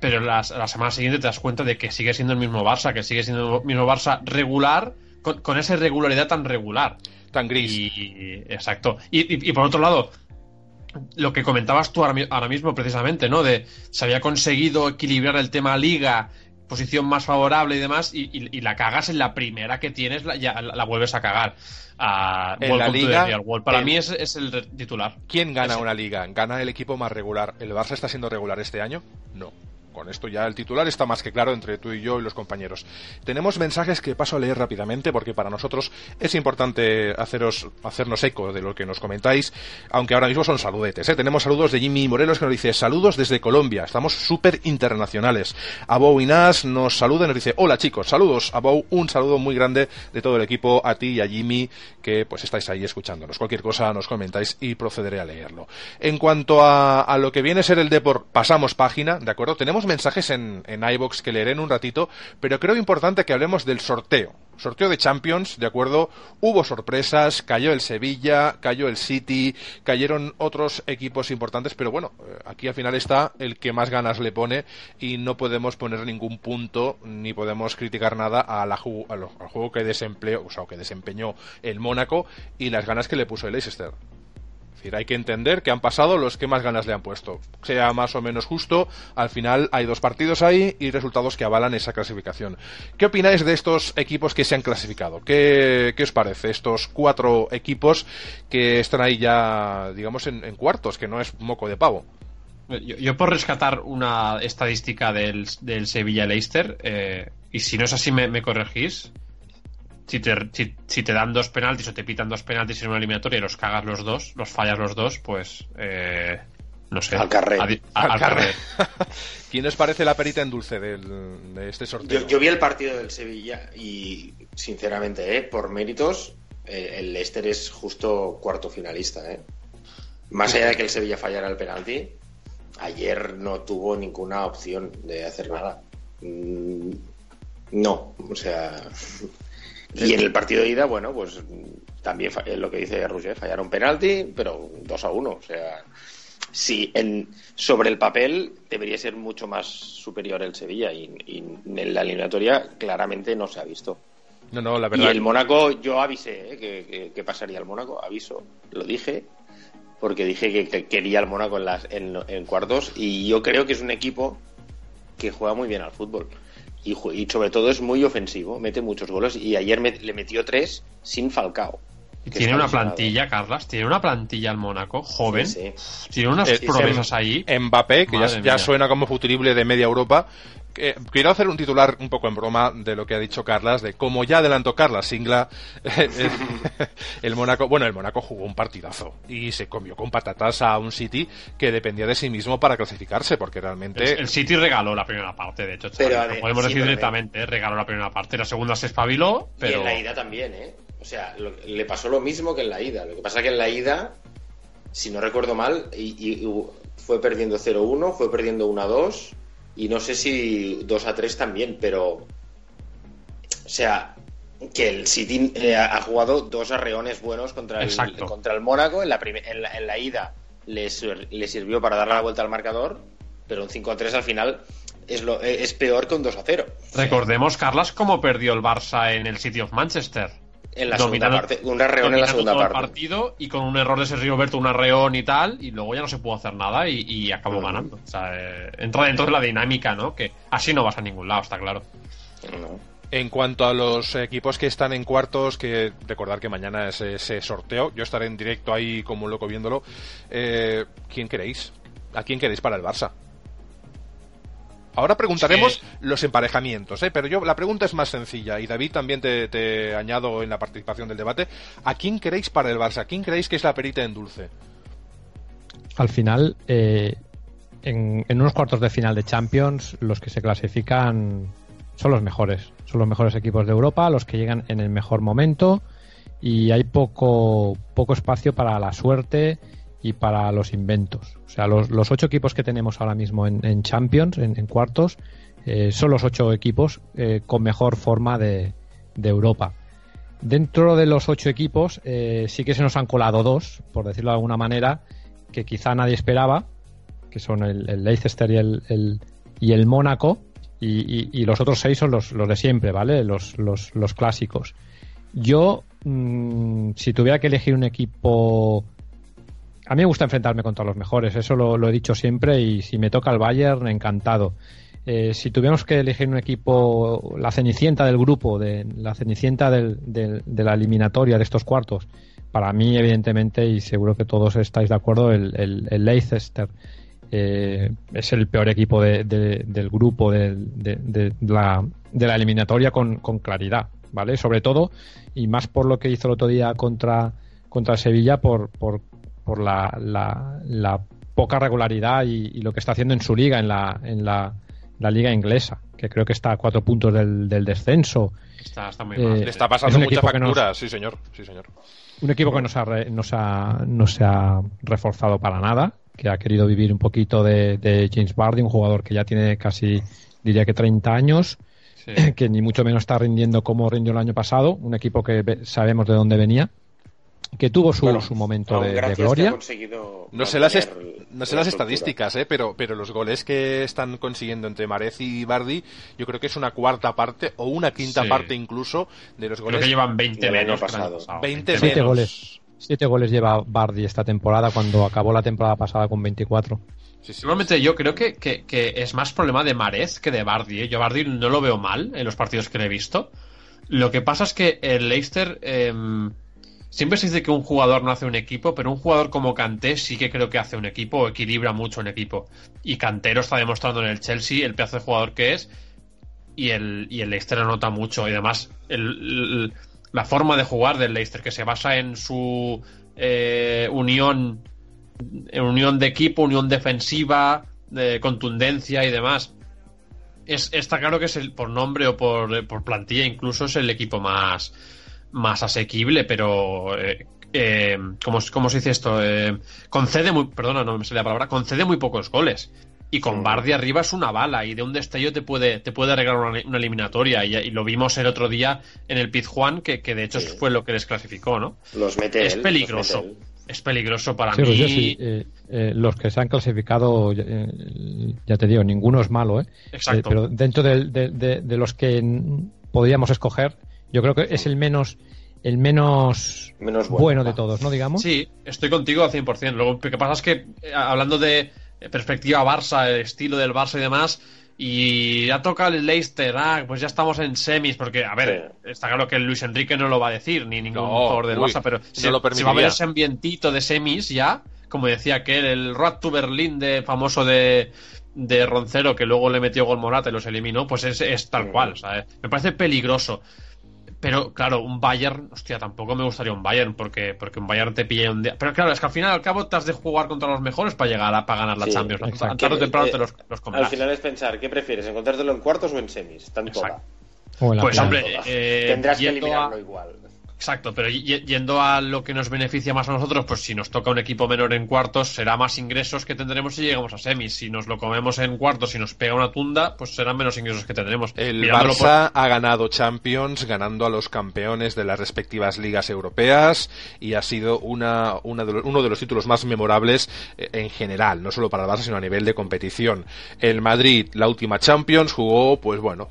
pero la, la, semana siguiente te das cuenta de que sigue siendo el mismo Barça, que sigue siendo el mismo Barça regular, con, esa irregularidad tan regular. Tan gris. Y, exacto. y, por otro lado, lo que comentabas tú ahora, mismo precisamente, ¿no? De se había conseguido equilibrar el tema liga, posición más favorable y demás, y, la cagas en la primera que tienes, la, ya la, vuelves a cagar. en la liga, Para mí es, es, el titular. ¿Quién gana una liga? ¿Gana el equipo más regular? ¿El Barça está siendo regular este año? No con esto ya el titular está más que claro entre tú y yo y los compañeros. Tenemos mensajes que paso a leer rápidamente porque para nosotros es importante haceros, hacernos eco de lo que nos comentáis, aunque ahora mismo son saludetes. ¿eh? Tenemos saludos de Jimmy Morelos que nos dice saludos desde Colombia, estamos súper internacionales. Abou Inas nos saluda y nos dice hola chicos, saludos Abou, un saludo muy grande de todo el equipo, a ti y a Jimmy que pues estáis ahí escuchándonos. Cualquier cosa nos comentáis y procederé a leerlo. En cuanto a, a lo que viene a ser el Depor, pasamos página, ¿de acuerdo? Tenemos mensajes en, en iBox que leeré en un ratito, pero creo importante que hablemos del sorteo. Sorteo de Champions, ¿de acuerdo? Hubo sorpresas, cayó el Sevilla, cayó el City, cayeron otros equipos importantes, pero bueno, eh, aquí al final está el que más ganas le pone y no podemos poner ningún punto ni podemos criticar nada a al juego que desempleo, o sea, que desempeñó el Mónaco y las ganas que le puso el Leicester hay que entender que han pasado los que más ganas le han puesto. Sea más o menos justo, al final hay dos partidos ahí y resultados que avalan esa clasificación. ¿Qué opináis de estos equipos que se han clasificado? ¿Qué, os parece? Estos cuatro equipos que están ahí ya, digamos, en, cuartos, que no es moco de pavo. Yo, por rescatar una estadística del, Sevilla Leicester, eh, y si no es así me corregís, si te, si, te dan dos penaltis o te pitan dos penaltis en una eliminatoria y los cagas los dos, los fallas los dos, pues eh, no sé. Al carrer. Al, [laughs] ¿Quién os parece la perita en dulce de este sorteo? Yo, vi el partido del Sevilla y, sinceramente, eh, por méritos, eh, el Leicester es justo cuarto finalista. Eh. Más allá de que el Sevilla fallara el penalti, ayer no tuvo ninguna opción de hacer nada. Mm, no, o sea, y en el partido de ida, bueno, pues también lo que dice Roger, fallaron penalti, pero 2 a 1. O sea, sí, en, sobre el papel debería ser mucho más superior el Sevilla y, en la eliminatoria claramente no se ha visto. No, no, la verdad. Y el Mónaco, yo avisé ¿eh? que, pasaría el Mónaco, aviso, lo dije, porque dije que, quería el Mónaco en, las, en cuartos y yo creo que es un equipo que juega muy bien al fútbol y, sobre todo es muy ofensivo, mete muchos goles y ayer le metió tres sin Falcao. Tiene una plantilla, Carlas, tiene una plantilla al Mónaco, joven. Tiene unas promesas ahí. Mbappé, que ya, suena como futurible de media Europa, quiero hacer un titular un poco en broma de lo que ha dicho Carlas, de como ya adelantó Carlas Singla, [laughs] el, Mónaco, bueno, el Mónaco jugó un partidazo y se comió con patatas a un City que dependía de sí mismo para clasificarse, porque realmente... El, City regaló la primera parte, de hecho, podemos decir directamente, regaló la primera parte, la segunda se espabiló, pero... Y en la ida también, ¿eh? O sea, le pasó lo mismo que en la ida, lo que pasa que en la ida, si no recuerdo mal, y, fue perdiendo 0-1, fue perdiendo 1-2 y no sé si 2 a 3 también, pero. O sea, que el City eh, ha jugado dos arreones buenos contra el, contra el Mónaco. En la, en la, ida le, sirvió para darle la vuelta al marcador, pero un 5 a 3 al final es, lo, es peor que un 2 a 0. Recordemos, Carlas, cómo perdió el Barça en el City of Manchester. En la segunda parte, un arreón en la segunda todo parte. El partido y con un error de Sergio Roberto, un arreón y tal, y luego ya no se pudo hacer nada y, y acabó ganando. O sea, eh, entra dentro de la dinámica, ¿no? Que así no vas a ningún lado, está claro. No. En cuanto a los equipos que están en cuartos, que recordar que mañana es ese sorteo, yo estaré en directo ahí como un loco viéndolo. Eh, ¿Quién queréis? ¿A quién queréis para el Barça? Ahora preguntaremos Sí. los emparejamientos, ¿eh? pero yo la pregunta es más sencilla y David también te, te añado en la participación del debate. ¿A quién queréis para el Barça? ¿A quién creéis que es la perita en dulce? Al final, eh, en, en unos cuartos de final de Champions, los que se clasifican son los mejores. Son los mejores equipos de Europa, los que llegan en el mejor momento y hay poco, poco espacio para la suerte y para los inventos. O sea, los, los ocho equipos que tenemos ahora mismo en, Champions, en, cuartos, eh, son los ocho equipos eh, con mejor forma de, de Europa. Dentro de los ocho equipos, eh, sí que se nos han colado dos, por decirlo de alguna manera, que quizá nadie esperaba, que son el, Leicester y el, y el Mónaco, y los otros seis son los, los de siempre, ¿vale? Los, los, los clásicos. Yo, mm, si tuviera que elegir un equipo... A mí me gusta enfrentarme contra los mejores, eso lo, he dicho siempre, y si me toca el Bayern, encantado. Eh, si tuviéramos que elegir un equipo, la cenicienta del grupo, de, la cenicienta del- del- de la eliminatoria de estos cuartos, para mí, evidentemente, y seguro que todos estáis de acuerdo, el, el, Leicester eh, es el peor equipo de- de- del grupo de, la, eliminatoria con, claridad, ¿vale? Sobre todo, y más por lo que hizo el otro día contra, contra Sevilla, por, por la, la, la poca regularidad y, y lo que está haciendo en su liga, en la, en la, la liga inglesa, que creo que está a cuatro puntos del, del descenso. Está, está muy Eh, mal. Le está es pasando un mucha nos- sí señor, sí señor. Un equipo que no se ha, re- no se ha, no se ha reforzado para nada, que ha querido vivir un poquito de, de James Bardi, un jugador que ya tiene casi, diría que 30 años, Sí. que ni mucho menos está rindiendo como rindió el año pasado, un equipo que sabemos de dónde venía, que tuvo su, Bueno, su momento de, de gracias que gloria. ha conseguido No sé las, est- no sé la las estadísticas, ¿eh? pero, pero los goles que están consiguiendo entre Marez y Bardi, yo creo que es una cuarta parte o una quinta Sí. parte incluso de los Creo goles. que llevan 20 del año menos que el año pasado. pasado. 20 Siete menos. goles. Siete goles lleva Bardi esta temporada cuando acabó la temporada pasada con 24. Sí, sí, yo creo que, que- que es más problema de Marez que de Bardi. ¿eh? Yo a Bardi no lo veo mal en los partidos que le he visto. Lo que pasa es que el Leicester em, siempre se dice que un jugador no hace un equipo, pero un jugador como Kanté sí que creo que hace un equipo o equilibra mucho un equipo. Y Kanté lo está demostrando en el Chelsea el pedazo de jugador que es y el, Leicester lo nota mucho. Y además la forma de jugar del Leicester que se basa en su eh, unión unión de equipo, unión defensiva, de contundencia y demás. Es, está claro que es el, por nombre o por plantilla incluso es el equipo más, más asequible, pero eh, eh, ¿cómo, cómo se dice esto? Eh, concede muy, perdona, no me sale la palabra, concede muy pocos goles. Y con Sí. Bardi arriba es una bala y de un destello te puede, te puede arreglar una, una eliminatoria. Y, y lo vimos el otro día en el Pizjuán, que, que de hecho Sí. fue lo que les clasificó, ¿no? Los mete es él, peligroso. mete. Es peligroso para Sí, mí. pues yo sí, eh, eh, los que se han clasificado, eh, ya te digo, ninguno es malo, ¿eh? Exacto. Eh, pero dentro de, de- de los que podríamos escoger, yo creo que es el menos el menos Menos bueno, bueno, de todos, ¿no? Digamos. Sí, estoy contigo al 100%. Luego, lo que pasa es que, eh, hablando de perspectiva Barça, el estilo del Barça y demás, y ya toca el Leicester, ah, pues ya estamos en semis, porque, a ver, está claro que Luis Enrique no lo va a decir, ni ningún No, jugador del uy, Barça, pero no se, lo se va a ver ese ambientito de semis ya, como decía aquel, el Road to Berlín de famoso de de Roncero que luego le metió gol Morata y los eliminó, pues es, es tal cual, ¿sabes? Me parece peligroso. Pero claro, un Bayern, hostia, tampoco me gustaría un Bayern porque, porque un Bayern te pilla un día. Pero claro, es que al final y al cabo te has de jugar contra los mejores para llegar a para ganar la Sí, Champions. exacto. Tarde o temprano Eh, te los, los Al final es pensar, ¿qué prefieres? ¿Encontrártelo en cuartos o en semis? Tanto Pues hombre, eh, Tendrás que eliminarlo a- igual. Exacto, pero yendo a lo que nos beneficia más a nosotros, pues si nos toca un equipo menor en cuartos, será más ingresos que tendremos si llegamos a semis. Si nos lo comemos en cuartos y nos pega una tunda, pues serán menos ingresos que tendremos. El Mirándolo por- Barça ha ganado Champions ganando a los campeones de las respectivas ligas europeas y ha sido una, una de los- uno de los títulos más memorables eh, en general, no solo para el Barça sino a nivel de competición. El Madrid, la última Champions, jugó, pues bueno,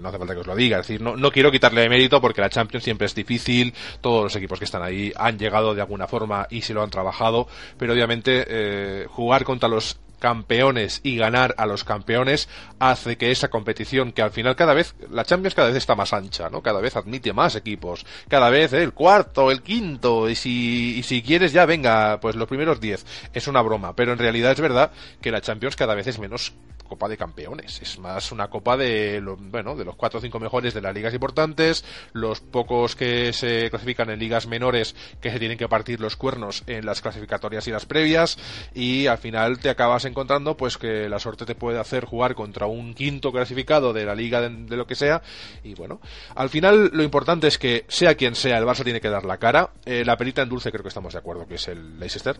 no hace falta que os lo diga, es decir, no, no quiero quitarle de mérito porque la Champions siempre es difícil, todos los equipos que están ahí han llegado de alguna forma y se lo han trabajado, pero obviamente eh, jugar contra los campeones y ganar a los campeones hace que esa competición que al final cada vez la Champions cada vez está más ancha no cada vez admite más equipos. Cada vez el cuarto el quinto y si y si quieres ya venga pues los primeros diez. Es una broma pero en realidad es verdad que la Champions cada vez es menos Copa de Campeones. Es más una copa de, lo, bueno, de los cuatro o cinco mejores de las ligas importantes, los pocos que se clasifican en ligas menores que se tienen que partir los cuernos en las clasificatorias y las previas y al final te acabas encontrando pues que la suerte te puede hacer jugar contra un quinto clasificado de la liga de, lo que sea y bueno, al final lo importante es que sea quien sea, el Barça tiene que dar la cara. Eh, la perita en dulce creo que estamos de acuerdo que es el Leicester.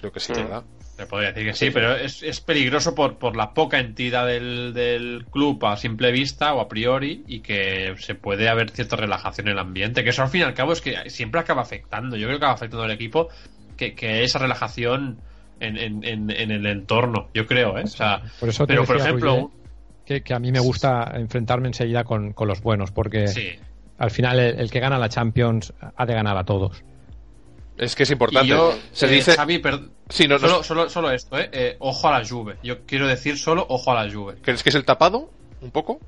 Creo que sí, ¿verdad? Se podría decir que sí, pero es, es peligroso por, por, la poca entidad del, del, club a simple vista o a priori y que se puede haber cierta relajación en el ambiente, que eso al fin y al cabo es que siempre acaba afectando. Yo creo que acaba afectando al equipo que, que esa relajación en, en, en, en, el entorno, yo creo, ¿eh? O sea, por eso pero por ejemplo... que, que, a mí me gusta enfrentarme enseguida con, con los buenos, porque sí. al final el, el que gana la Champions ha de ganar a todos. Es que es importante. Yo, se eh, dice. Xavi, per... sí, no, solo, no... Solo, solo, esto, ¿eh? ¿eh? Ojo a la Juve. Yo quiero decir solo ojo a la Juve. ¿Crees que es el tapado? ¿Un poco?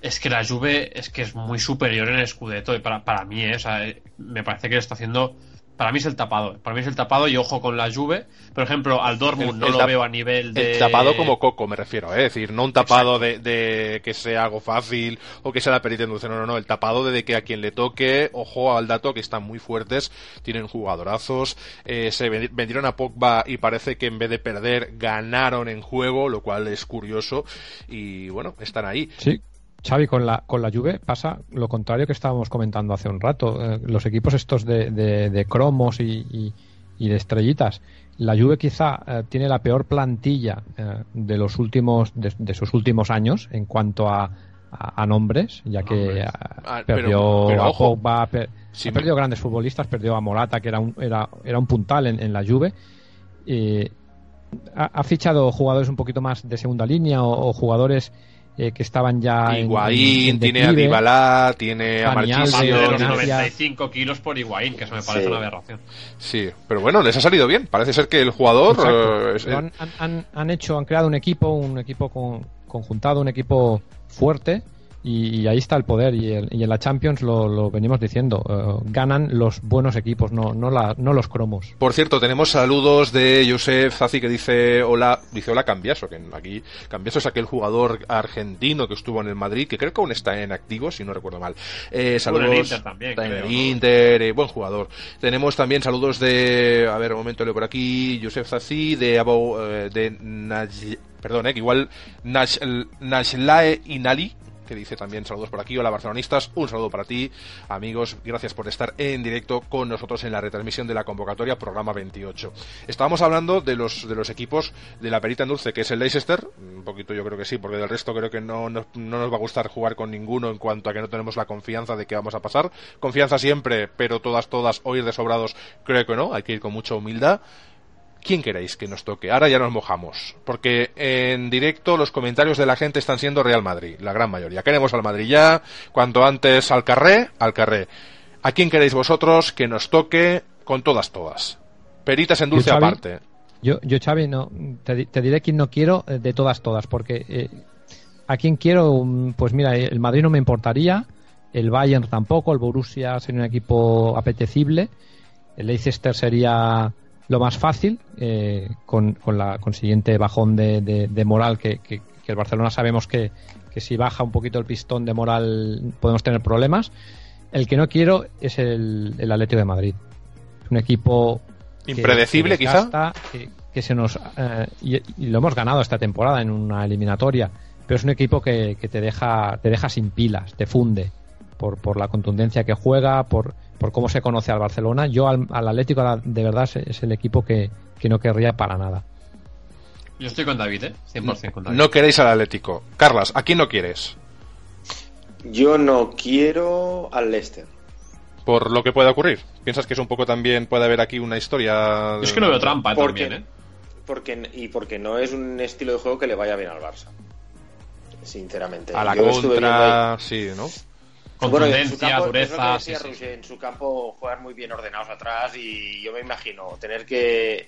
Es que la Juve es que es muy superior en el Scudetto y para, para mí, ¿eh? o sea, me parece que lo está haciendo para mí es el tapado. Para mí es el tapado y ojo con la Juve. Por ejemplo, al Dortmund el, no el lo veo a nivel de. El tapado como Coco, me refiero, ¿eh? es decir, no un tapado de, de, que sea algo fácil o que sea la perita inducción, no, no, no. El tapado de, de que a quien le toque, ojo al dato, que están muy fuertes, tienen jugadorazos. Eh, se vendieron a Pogba y parece que en vez de perder, ganaron en juego, lo cual es curioso. Y bueno, están ahí. Sí, Xavi, con la, con la Juve pasa lo contrario que estábamos comentando hace un rato. Eh, los equipos estos de, de, de cromos y, y, y, de estrellitas. La Juve quizá eh, tiene la peor plantilla eh, de los últimos de, de, sus últimos años en cuanto a, a, a nombres, ya que ah, perdió pero, pero, a Pogba, per, sí, ha perdido me... grandes futbolistas, perdió a Morata, que era un, era, era un puntal en, en la Juve. Ha, ha, fichado jugadores un poquito más de segunda línea o, o jugadores eh, que estaban ya Higuaín, en, en tiene a Dybala, tiene a Marchisio de los 95 kilos por Higuaín, que eso me parece sí. una aberración. Sí, pero bueno, les ha salido bien. Parece ser que el jugador eh, es, han, han, han, hecho, han creado un equipo, un equipo con, conjuntado, un equipo fuerte y, y, ahí está el poder y, el, y en la Champions lo, lo venimos diciendo uh, ganan los buenos equipos no no, la, no los cromos. Por cierto tenemos saludos de Josef Zazi que dice hola dice hola Cambiaso que aquí Cambiaso es aquel jugador argentino que estuvo en el Madrid que creo que aún está en activo si no recuerdo mal. Eh, saludos en el Inter también en creo, el Inter eh, buen jugador. Tenemos también saludos de a ver un momento leo por aquí Josef Zazi de Abo, eh, de Naj, perdón eh, que igual Nash, Nashlae Inali que dice también saludos por aquí. Hola barcelonistas, un saludo para ti, amigos. Gracias por estar en directo con nosotros en la retransmisión de la convocatoria programa 28. Estábamos hablando de los de los equipos de la perita en dulce, que es el Leicester. Un poquito yo creo que sí, porque del resto creo que no, no, no nos va a gustar jugar con ninguno en cuanto a que no tenemos la confianza de que vamos a pasar. Confianza siempre, pero todas, todas, oír de sobrados, creo que no. Hay que ir con mucha humildad. ¿Quién queréis que nos toque? Ahora ya nos mojamos, porque en directo los comentarios de la gente están siendo Real Madrid, la gran mayoría. Queremos al Madrid ya, cuanto antes al carré, al carré. ¿A quién queréis vosotros que nos toque con todas, todas? Peritas en dulce yo, aparte. Yo, yo, Xavi, no, te, te, diré quién no quiero de todas, todas, porque eh, a quién quiero, pues mira, el Madrid no me importaría, el Bayern tampoco, el Borussia sería un equipo apetecible, el Leicester sería lo más fácil, eh, con, con, la consiguiente bajón de, de, de moral que, que, que, el Barcelona sabemos que, que, si baja un poquito el pistón de moral podemos tener problemas. El que no quiero es el, el Atlético de Madrid. Un equipo impredecible, desgasta, quizá. Que, se nos eh, y, y, lo hemos ganado esta temporada en una eliminatoria, pero es un equipo que, te deja te deja sin pilas, te funde por, por la contundencia que juega, por por cómo se conoce al Barcelona. Yo al, al Atlético de verdad es el equipo que, que, no querría para nada. Yo estoy con David, ¿eh? 100% con David. No queréis al Atlético. Carlas, ¿a quién no quieres? Yo no quiero al Leicester. Por lo que pueda ocurrir. ¿Piensas que es un poco también, puede haber aquí una historia? Yo es que no veo trampa porque, también, ¿eh? Porque, y porque no es un estilo de juego que le vaya bien al Barça. Sinceramente. A la Yo contra, sí, ¿no? Contundencia, dureza. En su campo juegan muy bien ordenados atrás y yo me imagino tener que,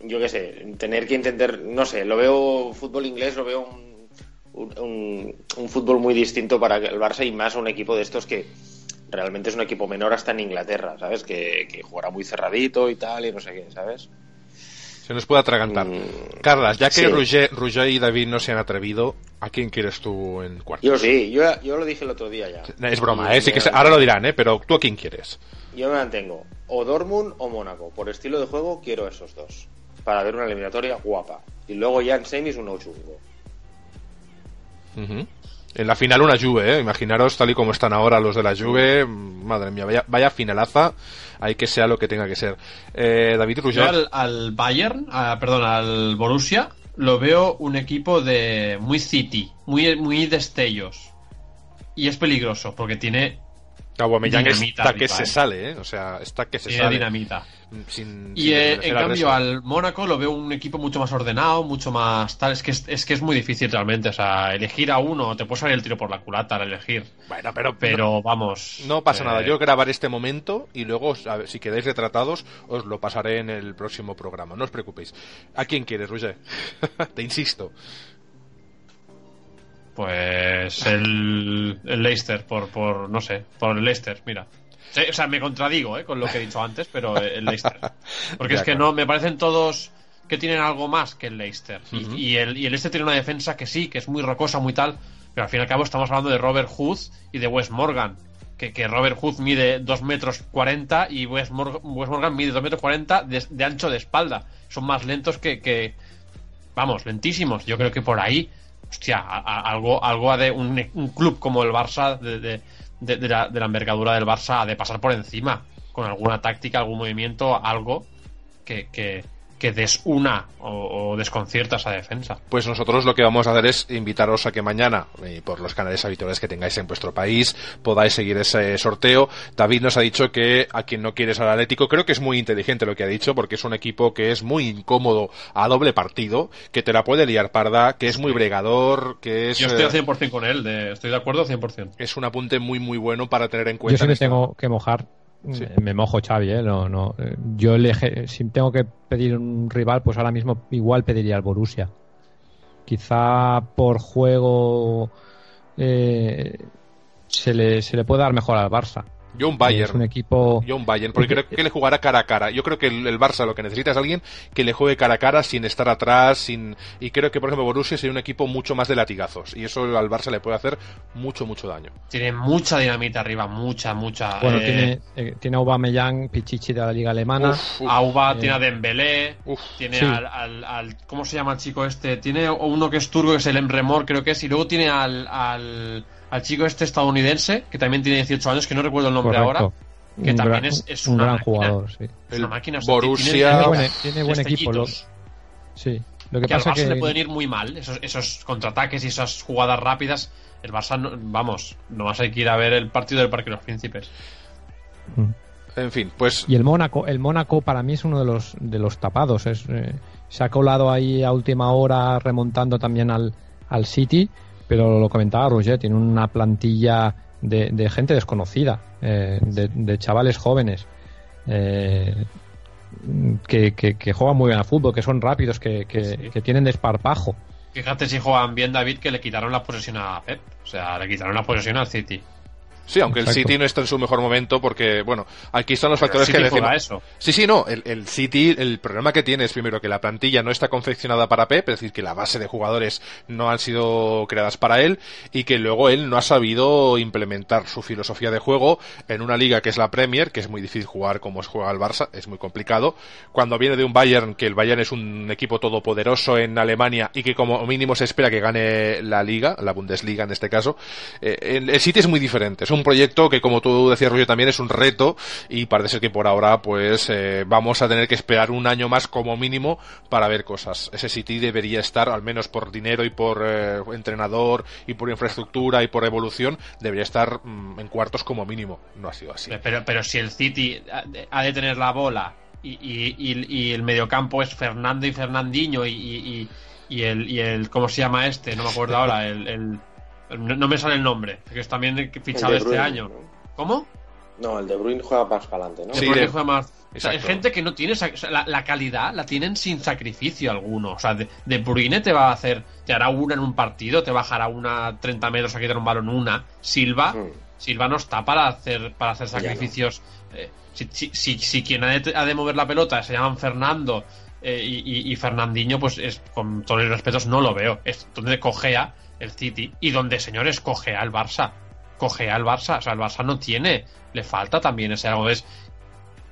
yo qué sé, tener que entender, no sé, lo veo fútbol inglés, lo veo un, un, fútbol muy distinto para el Barça y más un equipo de estos que realmente es un equipo menor hasta en Inglaterra, ¿sabes? Que, que jugará muy cerradito y tal y no sé qué, ¿sabes? Se nos puede atragantar. Mm, Carlas, ya que Roger, y David no se han atrevido, ¿a quién quieres tú en cuarto? Yo sí, yo, yo lo dije el otro día ya. Es broma, ¿eh? Sí que ahora lo dirán, ¿eh? Pero ¿tú a quién quieres? Yo me mantengo. O Dortmund o Mónaco. Por estilo de juego quiero esos dos. Para ver una eliminatoria guapa. Y luego ya en semis un chungo. En la final una Juve, ¿eh? Imaginaros tal y como están ahora los de la Juve. Madre mía, vaya, vaya finalaza. Hay que sea lo que tenga que ser. Eh, David Ruger. Al, Bayern, perdón, al Borussia, lo veo un equipo de muy City, muy, muy destellos. Y es peligroso porque tiene Aubameyang está que se sale, ¿eh? O sea, está que se Tiene sale. dinamita. y eh, en cambio al Mónaco lo veo un equipo mucho más ordenado, mucho más tal. Es que es, que es muy difícil realmente. O sea, elegir a uno, te puede salir el tiro por la culata al elegir. Bueno, pero, pero vamos. No pasa nada. Eh, Yo grabaré este momento y luego, si quedáis retratados, os lo pasaré en el próximo programa. No os preocupéis. ¿A quién quieres, Roger? [laughs] te insisto. Pues el, el Leicester, por, por, no sé, por el Leicester, mira. O sea, me contradigo ¿eh? con lo que he dicho antes, pero el Leicester. [laughs] Porque es que no, me parecen todos que tienen algo más que el Leicester. y, el, y el Leicester tiene una defensa que sí, que es muy rocosa, muy tal, pero al fin y al cabo estamos hablando de Robert Hood y de Wes Morgan. Que, que Robert Hood mide 2 metros 40 y Wes Morgan, mide 2 metros 40 de, de, ancho de espalda. Son más lentos que, que, Vamos, lentísimos. Yo creo que por ahí hostia, algo, algo de un, club como el Barça, de, de, la, de la envergadura del Barça, de pasar por encima con alguna táctica, algún movimiento, algo que, que, que desuna o, o, desconcierta esa defensa. Pues nosotros lo que vamos a hacer es invitaros a que mañana, eh, por los canales habituales que tengáis en vuestro país, podáis seguir ese sorteo. David nos ha dicho que a quien no quieres al Atlético, creo que es muy inteligente lo que ha dicho, porque es un equipo que es muy incómodo a doble partido, que te la puede liar parda, que es muy bregador, que es... Yo estoy al 100% con él, de, estoy de acuerdo 100%. Es un apunte muy, muy bueno para tener en cuenta. Yo sí me tengo que mojar me mojo Xavi, ¿eh? No, no. Yo si tengo que pedir un rival, pues ahora mismo igual pediría al Borussia. Quizá por juego eh, se, le, se le puede dar mejor al Barça. Yo un Bayern. Es un equipo. Yo un Bayern, porque creo que le jugará cara a cara. Yo creo que el, Barça lo que necesita es alguien que le juegue cara a cara sin estar atrás, sin y creo que por ejemplo Borussia sería un equipo mucho más de latigazos y eso al Barça le puede hacer mucho mucho daño. Tiene mucha dinamita arriba, mucha, mucha. Bueno, eh, tiene eh, tiene a Aubameyang, Pichichi de la liga alemana. Auba, eh, tiene a Dembélé, tiene al, al, ¿cómo se llama el chico este? Tiene uno que es turco que es el Emremor, creo que es, y luego tiene al, al al chico este estadounidense, que también tiene 18 años, que no recuerdo el nombre ahora, que también es, un gran jugador, sí. Es una máquina. Borussia tiene, buen, equipo. sí. Lo que, pasa al Barça que... le pueden ir muy mal, esos, esos contraataques y esas jugadas rápidas. El Barça, vamos, no vas a ir a ver el partido del Parque de los Príncipes. Mm. En fin, pues. Y el Mónaco, el Mónaco para mí es uno de los de los tapados. Es, eh, se ha colado ahí a última hora remontando también al, al City pero lo comentaba Roger, tiene una plantilla de, gente desconocida, eh, de, chavales jóvenes. Eh, que, que, juegan muy bien al fútbol, que son rápidos, que, que, tienen desparpajo. Fíjate si juegan bien, David, que le quitaron la posesión a Pep. O sea, le quitaron la posesión al City. Sí, aunque el City no está en su mejor momento porque, bueno, aquí están los factores que decimos. Eso. Sí, sí, no, el, City, el problema que tiene es primero que la plantilla no está confeccionada para Pep, es decir, que la base de jugadores no han sido creadas para él y que luego él no ha sabido implementar su filosofía de juego en una liga que es la Premier, que es muy difícil jugar como juega el Barça, es muy complicado. Cuando viene de un Bayern, que el Bayern es un equipo todopoderoso en Alemania y que como mínimo se espera que gane la liga, la Bundesliga en este caso, eh, el, City es muy diferente un proyecto que, como tú decías, Rollo, también es un reto y parece ser que por ahora, pues, eh, vamos a tener que esperar un año más como mínimo para ver cosas. Ese City debería estar, al menos por dinero y por eh, entrenador y por infraestructura y por evolución, debería estar mm, en cuartos como mínimo. No ha sido así. Pero, pero si el City ha de tener la bola y, y, y, el mediocampo es Fernando y Fernandinho y, y, el, y el, ¿cómo se llama este? No me acuerdo ahora, el No, no me sale el nombre, que es también fichado este año. ¿no? ¿Cómo? No, el de Bruin juega más para adelante, ¿no? De Sí, Bruyne de- juega más. O sea, hay gente que no tiene sac- o sea, la, la calidad, la tienen sin sacrificio alguno. O sea, de, de Bruyne te va a hacer, te hará una en un partido, te bajará una 30 metros a quitar un balón una. Silva, Mm. Silva no está para hacer, para hacer no. sacrificios. Eh, si, si, si- si quien ha de, ha de mover la pelota se llaman Fernando eh, y, y- y Fernandinho, pues es, con todos los respetos no lo veo. Es donde cojea el City y donde, señores, cojea el Barça. Cojea el Barça. O sea, el Barça no tiene. Le falta también ese algo. Es,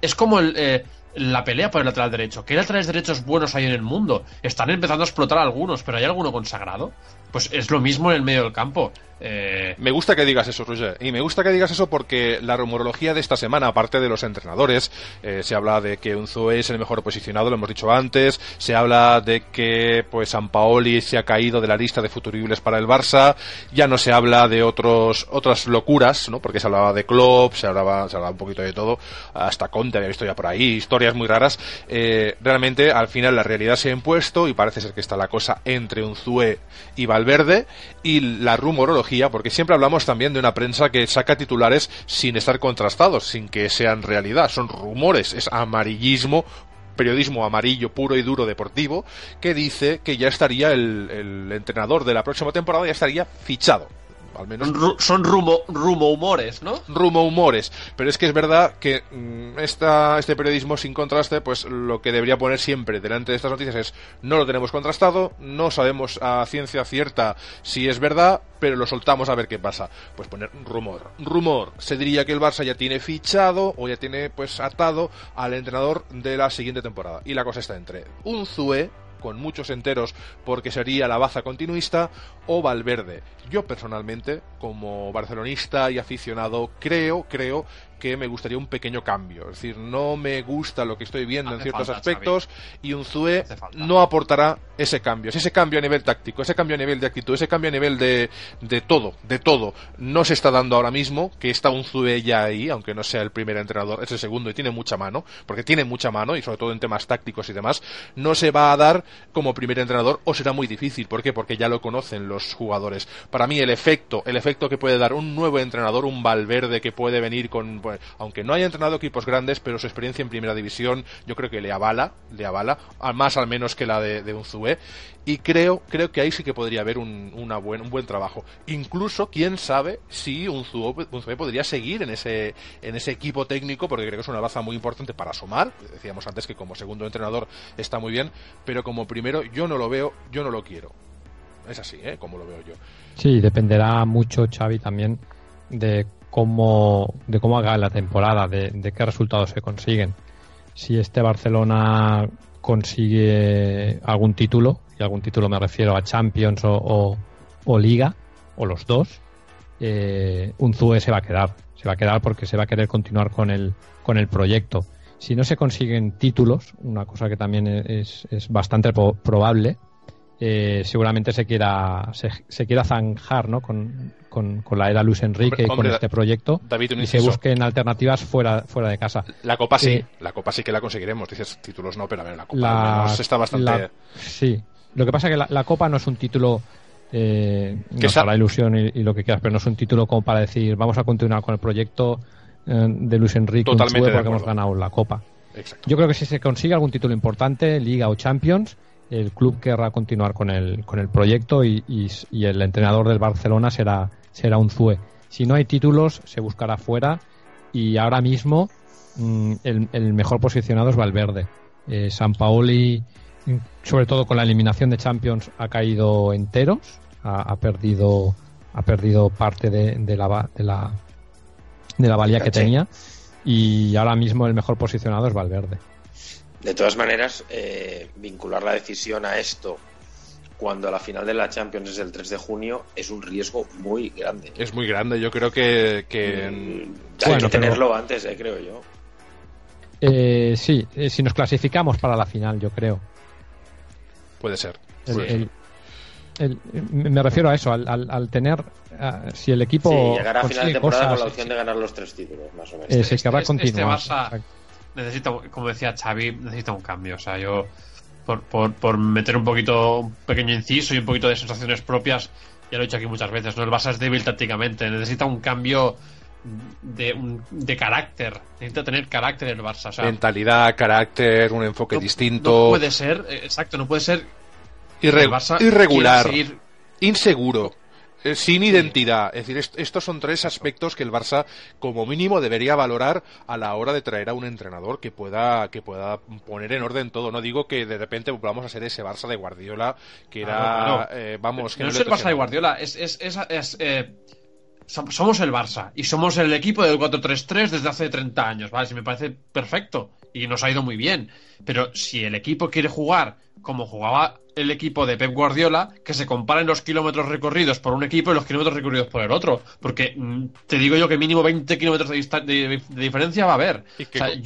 es como el, eh, la pelea por el lateral derecho. ¿Qué laterales derechos buenos hay en el mundo? Están empezando a explotar algunos, pero ¿hay alguno consagrado? Pues es lo mismo en el medio del campo. Eh, Me gusta que digas eso, Roger. Y me gusta que digas eso porque la rumorología de esta semana, aparte de los entrenadores, eh, se habla de que Unzué es el mejor posicionado, lo hemos dicho antes. Se habla de que pues San Paoli se ha caído de la lista de futuribles para el Barça. Ya no se habla de otros otras locuras, ¿no? Porque se hablaba de Klopp, se hablaba, se hablaba un poquito de todo. Hasta Conte había visto ya por ahí, historias muy raras. Eh, realmente, al final, la realidad se ha impuesto y parece ser que está la cosa entre Unzué y Valverde y la rumorología, porque siempre hablamos también de una prensa que saca titulares sin estar contrastados, sin que sean realidad, son rumores, es amarillismo periodismo amarillo puro y duro deportivo que dice que ya estaría el, el entrenador de la próxima temporada ya estaría fichado al menos son ru- son rumo, rumo humores, ¿no? rumo humores. Pero es que es verdad que mm, esta, este periodismo sin contraste, pues lo que debería poner siempre delante de estas noticias es no lo tenemos contrastado, no sabemos a ciencia cierta si es verdad, pero lo soltamos a ver qué pasa. Pues poner rumor. Rumor. Se diría que el Barça ya tiene fichado o ya tiene pues atado al entrenador de la siguiente temporada. Y la cosa está entre un Zue con muchos enteros porque sería la baza continuista o Valverde. Yo personalmente, como barcelonista y aficionado, creo, creo que me gustaría un pequeño cambio. Es decir, no me gusta lo que estoy viendo en ciertos falta, aspectos y un Zue no aportará ese cambio. Si ese cambio a nivel táctico, ese cambio a nivel de actitud, ese cambio a nivel de, de todo, de todo, no se está dando ahora mismo, que está un Zue ya ahí, aunque no sea el primer entrenador, es el segundo y tiene mucha mano, porque tiene mucha mano y sobre todo en temas tácticos y demás, no se va a dar como primer entrenador o será muy difícil. ¿Por qué? Porque ya lo conocen los jugadores. Para mí el efecto, el efecto que puede dar un nuevo entrenador, un Valverde que puede venir con, aunque no haya entrenado equipos grandes, pero su experiencia en primera división, yo creo que le avala, le avala, más al menos que la de, de Unzué, y creo, creo que ahí sí que podría haber un, buen, trabajo. Incluso, quién sabe si Unzué, Unzué podría seguir en ese, en ese equipo técnico, porque creo que es una baza muy importante para asomar. Decíamos antes que como segundo entrenador está muy bien, pero como primero yo no lo veo, yo no lo quiero. Es así, ¿eh? Como lo veo yo. Sí, dependerá mucho, Xavi, también de cómo, de cómo haga la temporada, de, de qué resultados se consiguen. Si este Barcelona consigue algún título, y algún título me refiero a Champions o, Liga, o los dos, eh, Unzue se va a quedar. Se va a quedar porque se va a querer continuar con el, con el proyecto. Si no se consiguen títulos, una cosa que también es, es bastante probable, eh, seguramente se quiera se, se quiera zanjar ¿no? con, con, con la era Luis Enrique Hombre, y con hombre, este proyecto David, y se busquen alternativas fuera fuera de casa. La copa sí, Eh, la copa sí que la conseguiremos. Dices títulos no, pero a ver, la copa La- al menos está bastante. la- sí, lo que pasa es que la, la Copa no es un título eh, Que nos hará ilusión y, y lo que quieras, pero no es un título como para decir vamos a continuar con el proyecto eh, de Luis Enrique Totalmente porque hemos ganado la Copa. Exacto. Yo creo que si se consigue algún título importante, Liga o Champions, el club querrá continuar con el, con el proyecto y, y- y el entrenador del Barcelona será, será un Zue. Si no hay títulos, se buscará fuera y ahora mismo mm, el, el mejor posicionado es Valverde. Eh, San Paoli, mm, sobre todo con la eliminación de Champions, ha caído enteros, ha, ha perdido ha perdido parte de, de la, de la de la valía que tenía y ahora mismo el mejor posicionado es Valverde. De todas maneras, eh, vincular la decisión a esto cuando la final de la Champions es el 3 de junio es un riesgo muy grande. Es muy grande, yo creo que. que Mm, Hay Bueno, que pero- tenerlo antes, eh, creo yo. Eh, sí, eh, si nos clasificamos para la final, yo creo. puede ser. El- puede ser. el- el- me refiero a eso, al, al- al tener, ah, si el equipo Sí, llegar a final de temporada cosas, con la opción de ganar los tres títulos, más o menos. eh, se Este- este- este necesita, como decía Xavi, necesita un cambio. O sea, yo, por, por, por meter un poquito, un pequeño inciso y un poquito de sensaciones propias, ya lo he dicho aquí muchas veces, ¿no? El Barça es débil tácticamente, necesita un cambio de, de carácter, necesita tener carácter el Barça. Mentalidad, carácter, un enfoque distinto. No puede ser, exacto, no puede ser irregular, inseguro. Eh, sin identidad. Es decir, estos son tres aspectos que el Barça, como mínimo, debería valorar a la hora de traer a un entrenador que pueda, que pueda poner en orden todo. No digo que de repente vamos a ser ese Barça de Guardiola, que era, eh, vamos, que no, es el Barça de Guardiola, es, es, eh, somos el Barça y somos el equipo del 4-3-3 desde hace 30 años, ¿vale? Si me parece perfecto y nos ha ido muy bien. Pero si el equipo quiere jugar como jugaba el equipo de Pep Guardiola, que se comparen los kilómetros recorridos por un equipo y los kilómetros recorridos por el otro. Porque mm, te digo yo que mínimo 20 kilómetros de, diferencia va a haber.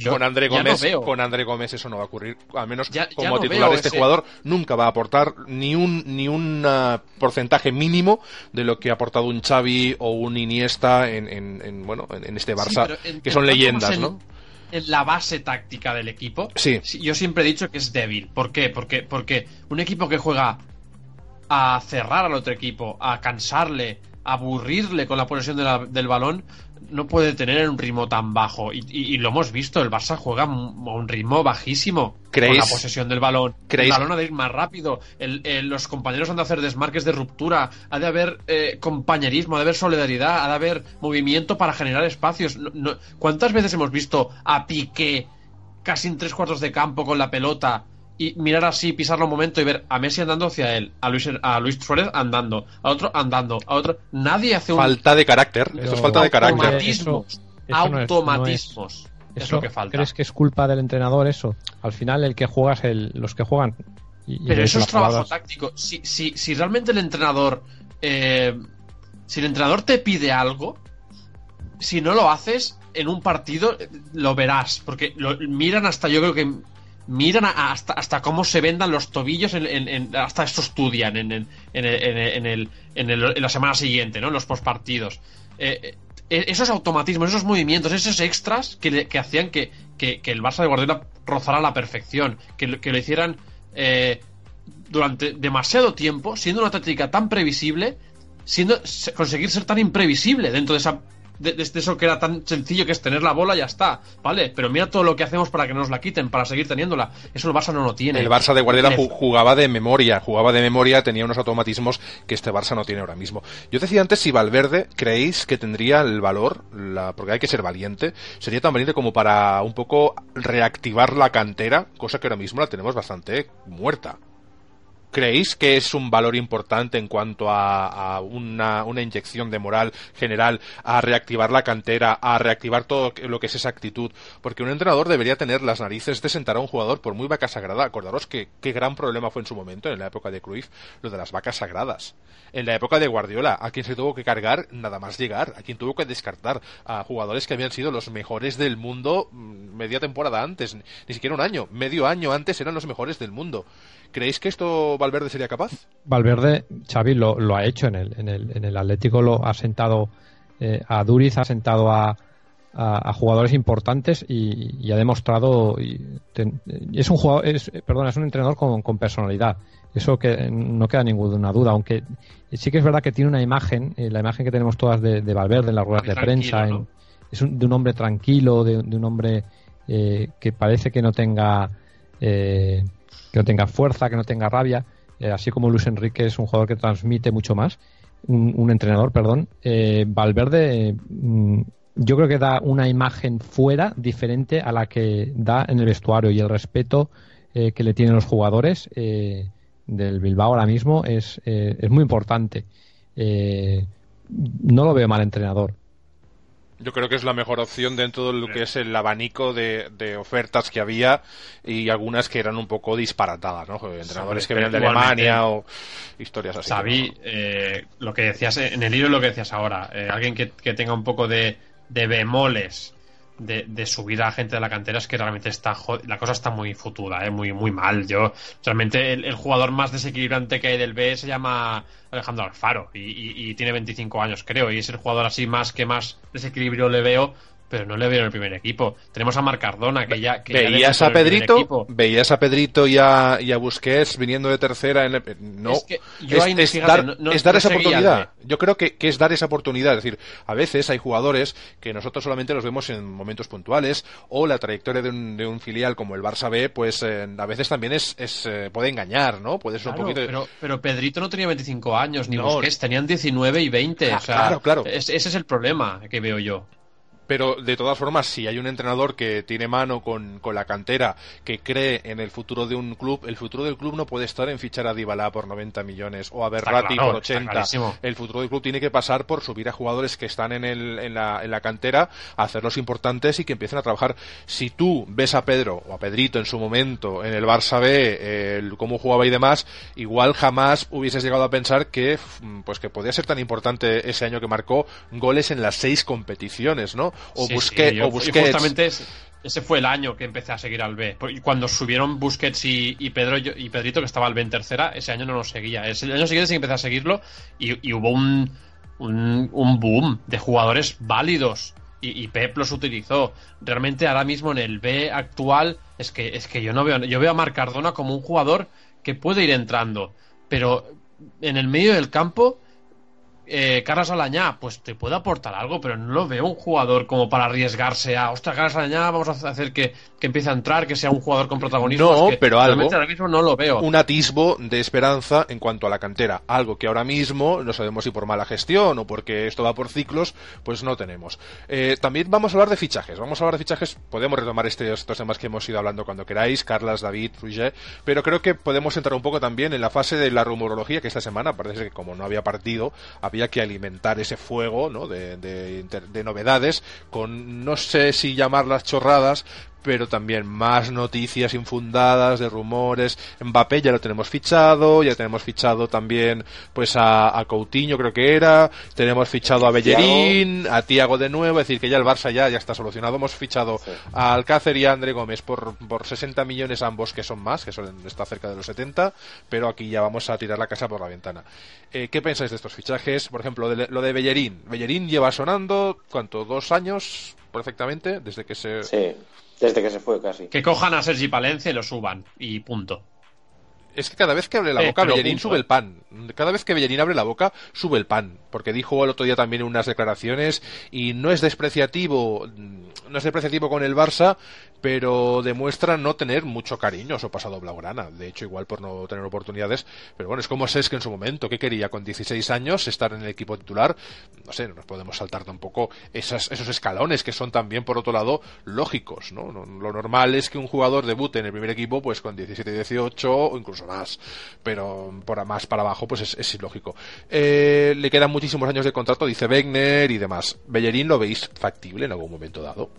con, André Gómez, con André Gómez eso no va a ocurrir. Al menos como titular este jugador nunca va a aportar ni un, ni un ah, porcentaje mínimo de lo que ha aportado un Xavi o un Iniesta en, bueno, en este Barça, que son leyendas, ¿no? En la base táctica del equipo, sí. yo siempre he dicho que es débil. ¿Por qué? Porque, porque un equipo que juega a cerrar al otro equipo, a cansarle, a aburrirle con la posesión del balón, no puede tener un ritmo tan bajo. Y, lo hemos visto, el Barça juega a un ritmo bajísimo con la posesión del balón. El balón ha de ir más rápido. los compañeros han de hacer desmarques de ruptura. Ha de haber eh, compañerismo, ha de haber solidaridad, ha de haber movimiento para generar espacios. ¿Cuántas veces hemos visto a Piqué casi en tres cuartos de campo con la pelota? Y mirar así, pisarlo un momento y ver a Messi andando hacia él, a Luis, a Luis Suárez andando, a otro andando, a otro. Nadie hace un. Falta de carácter. Eso es falta de carácter. Automatismos. automatismos. es, lo que falta. ¿Crees que es culpa del entrenador eso? Al final, el que juega es el, los que juegan. Pero eso es trabajo táctico. Si, si, si realmente el entrenador. Eh, si el entrenador te pide algo, si no lo haces en un partido, lo verás. Porque lo miran hasta yo creo que miran hasta, hasta cómo se vendan los tobillos, en, hasta esto estudian en, en, el, en, la semana siguiente, ¿no? En los postpartidos. Eh, eh, esos automatismos, esos movimientos, esos extras que, que hacían que, que, el Barça de Guardiola rozara a la perfección, que, que lo hicieran eh, durante demasiado tiempo, siendo una táctica tan previsible, siendo conseguir ser tan imprevisible dentro de esa de, eso que era tan sencillo que es tener la bola y ya está, ¿vale? Pero mira todo lo que hacemos para que nos la quiten, para seguir teniéndola. Eso el Barça no lo tiene. El Barça de Guardiola jugaba de memoria, jugaba de memoria, tenía unos automatismos que este Barça no tiene ahora mismo. Yo decía antes si Valverde creéis que tendría el valor, la, porque hay que ser valiente, sería tan valiente como para un poco reactivar la cantera, cosa que ahora mismo la tenemos bastante muerta. ¿Creéis que es un valor importante en cuanto a, una, inyección de moral general, a reactivar la cantera, a reactivar todo lo que es esa actitud? Porque un entrenador debería tener las narices de sentar a un jugador por muy vaca sagrada. Acordaros que qué gran problema fue en su momento, en la época de Cruyff, lo de las vacas sagradas. En la época de Guardiola, a quien se tuvo que cargar nada más llegar, a quien tuvo que descartar a jugadores que habían sido los mejores del mundo mm, media temporada antes, ni siquiera un año, medio año antes eran los mejores del mundo. ¿Creéis que esto Valverde sería capaz? Valverde, Xavi lo, ha hecho en el, en el, en el Atlético, lo ha sentado eh, a Duriz, ha sentado a, a, jugadores importantes y, ha demostrado es un jugador, es, perdón, es un entrenador con, con, personalidad. Eso que no queda ninguna duda, aunque sí que es verdad que tiene una imagen, eh, la imagen que tenemos todas de, Valverde en las ruedas de prensa, es de un hombre tranquilo, de, un hombre eh, que parece que no tenga eh, que no tenga fuerza, que no tenga rabia, eh, así como Luis Enrique es un jugador que transmite mucho más, un, entrenador, perdón, eh, Valverde mm, yo creo que da una imagen fuera diferente a la que da en el vestuario y el respeto eh, que le tienen los jugadores del Bilbao ahora mismo es, es muy importante. no lo veo mal entrenador. Yo creo que es la mejor opción dentro de lo que es el abanico de, ofertas que había y algunas que eran un poco disparatadas, ¿no? Entrenadores que vienen de Alemania o historias así. Sabí, eh, lo que decías en el libro, lo que decías ahora, eh, alguien que, tenga un poco de, de bemoles de, subir a gente de la cantera es que realmente está la cosa está muy futura, ¿eh? muy, muy mal. Yo, realmente el, jugador más desequilibrante que hay del B se llama Alejandro Alfaro y, tiene 25 años, creo, y es el jugador así más que más desequilibrio le veo, pero no le veo en el primer equipo. Tenemos a Marcardona, que ya. Que ¿Veías a Pedrito? ¿Veías a Pedrito y a, y a Busquets viniendo de tercera? En no. Es, dar, esa oportunidad. Yo creo que, es dar esa oportunidad. Es decir, a veces hay jugadores que nosotros solamente los vemos en momentos puntuales o la trayectoria de un, filial como el Barça B, pues eh, a veces también es, eh, puede engañar, ¿no? Puede ser un poquito. Pero, pero Pedrito no tenía 25 años, ni Busquets, tenían 19 y 20. o sea, claro, claro. ese es el problema que veo yo. Pero de todas formas, si hay un entrenador que tiene mano con, la cantera, que cree en el futuro de un club, el futuro del club no puede estar en fichar a Dybala por 90 millones o a Berrati por 80. El futuro del club tiene que pasar por subir a jugadores que están en, el, en, la, en la cantera, hacerlos importantes y que empiecen a trabajar. Si tú ves a Pedro o a Pedrito en su momento en el Barça B, el, cómo jugaba y demás, igual jamás hubieses llegado a pensar que, pues que podía ser tan importante ese año que marcó goles en las seis competiciones, ¿no? O, Busquets, o justamente ese fue el año que empecé a seguir al B. Cuando subieron Busquets y, Pedro y Pedrito, que estaba al B en tercera, ese año no lo seguía. El año siguiente sí empecé a seguirlo y, hubo un, un, boom de jugadores válidos. Y, Pep los utilizó. Realmente ahora mismo en el B actual es que, es que yo no veo. Yo veo a Marc Cardona como un jugador que puede ir entrando. Pero en el medio del campo eh, Carlos Alañá, pues te puede aportar algo, pero no lo veo un jugador como para arriesgarse a, ostras, Carlos Alañá, vamos a hacer que, empiece a entrar, que sea un jugador con protagonismo. No, pero algo. Ahora mismo no lo veo. Un atisbo de esperanza en cuanto a la cantera. Algo que ahora mismo, no sabemos si por mala gestión o porque esto va por ciclos, pues no tenemos. Eh, también vamos a hablar de fichajes. Vamos a hablar de fichajes. Podemos retomar este, estos temas que hemos ido hablando cuando queráis, Carlas, David, Fruget, pero creo que podemos entrar un poco también en la fase de la rumorología que esta semana parece que como no había partido, había que alimentar ese fuego ¿no? de, de, novedades con, no sé si llamarlas chorradas, pero también más noticias infundadas de rumores. Mbappé ya lo tenemos fichado, ya tenemos fichado también pues a, a Coutinho creo que era, tenemos fichado a Bellerín, a Tiago de nuevo, es decir que ya el Barça ya, ya está solucionado. Hemos fichado a Alcácer y a André Gómez por, por 60 millones ambos, que son más, que son, está cerca de los 70, pero aquí ya vamos a tirar la casa por la ventana. Eh, ¿Qué pensáis de estos fichajes? Por ejemplo, de, lo de Bellerín. Bellerín lleva sonando, ¿cuánto? ¿Dos años? perfectamente desde que se sí. Desde que se fue casi. Que cojan a Sergi Palencia y lo suban. Y punto. Es que cada vez que abre la boca, Bellerín sube el pan. Cada vez que Bellerín abre la boca, sube el pan. Porque dijo el otro día también unas declaraciones, y no es despreciativo, no es despreciativo con el Barça, pero demuestra no tener mucho cariño a su pasado blaugrana. De hecho, igual por no tener oportunidades. Pero bueno, es como que en su momento, que quería con 16 años estar en el equipo titular. No sé, no nos podemos saltar tampoco esas, esos escalones que son también, por otro lado, lógicos. ¿no? Lo normal es que un jugador debute en el primer equipo pues con 17 18 o incluso más. Pero por más para abajo, pues es, es ilógico. Eh, le quedan muchísimos años de contrato, dice Wegner y demás. ¿Bellerín lo veis factible en algún momento dado?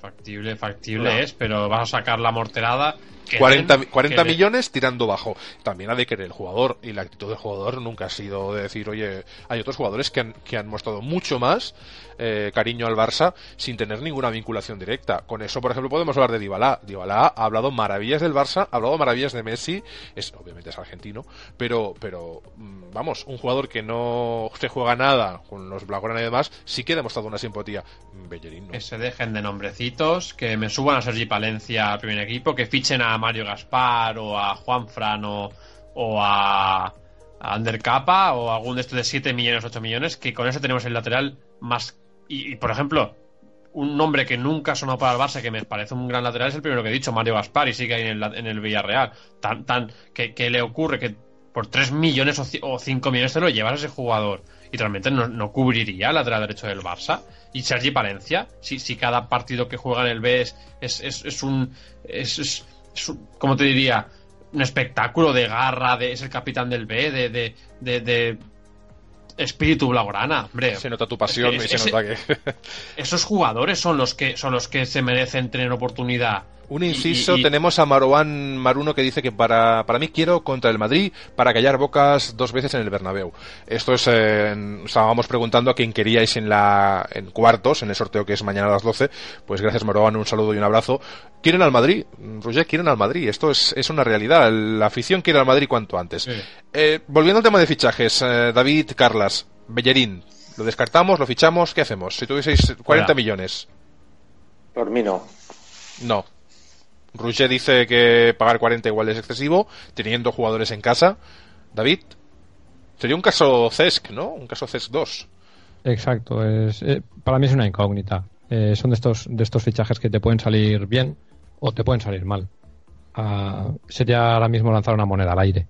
Factible, factible es, pero vas a sacar la morterada. 40, 40 millones tirando bajo. También ha de querer el jugador. Y la actitud del jugador nunca ha sido de decir, oye, hay otros jugadores que han, que han mostrado mucho más eh, cariño al Barça sin tener ninguna vinculación directa. Con eso, por ejemplo, podemos hablar de Dybala. Dybala ha hablado maravillas del Barça, ha hablado maravillas de Messi, es obviamente es argentino, pero pero mm, vamos, un jugador que no se juega nada con los Blaugrana y demás, sí que ha demostrado una simpatía. Bellerín, Que se dejen de nombrecitos, que me suban a Sergi Palencia al primer equipo, que fichen a Mario Gaspar o a Juan Frano o a a Ander Capa o algún de estos de 7 millones, 8 millones, que con eso tenemos el lateral más y, por ejemplo, un nombre que nunca ha sonado para el Barça, que me parece un gran lateral, es el primero que he dicho, Mario Gaspar, y sigue ahí en el, en el Villarreal. Tan, tan, que, le ocurre que por 3 millones o 5 millones te lo llevas a ese jugador y realmente no, cubriría el lateral derecho del Barça. Y Sergi Palencia, si, si cada partido que juega en el B es, es, es, un. Como te diría? Un espectáculo de garra, de, es el capitán del B, de, de, de espíritu blaugrana, hombre. Se nota tu pasión y se nota que. [laughs] esos jugadores son los que son los que se merecen tener oportunidad. Un inciso, tenemos a Maroán Maruno que dice que para, para mí quiero contra el Madrid para callar bocas dos veces en el Bernabéu. Esto es, eh, estábamos preguntando a quién queríais en la en cuartos, en el sorteo que es mañana a las 12. Pues gracias Maroán, un saludo y un abrazo. ¿Quieren al Madrid? Roger, quieren al Madrid. Esto es, es una realidad. La afición quiere al Madrid cuanto antes. Eh, volviendo al tema de fichajes, eh, David Carlas, Bellerín, ¿Lo descartamos? ¿Lo fichamos? ¿Qué hacemos? Si tuvieseis 40 Fuera. millones. Por mí no. No. Rouget dice que pagar 40 igual es excesivo, teniendo jugadores en casa. David, sería un caso CESC, ¿no? Un caso CESC 2. Exacto, es, eh, para mí es una incógnita. Eh, son de estos, de estos fichajes que te pueden salir bien o te pueden salir mal. Ah, sería ahora mismo lanzar una moneda al aire.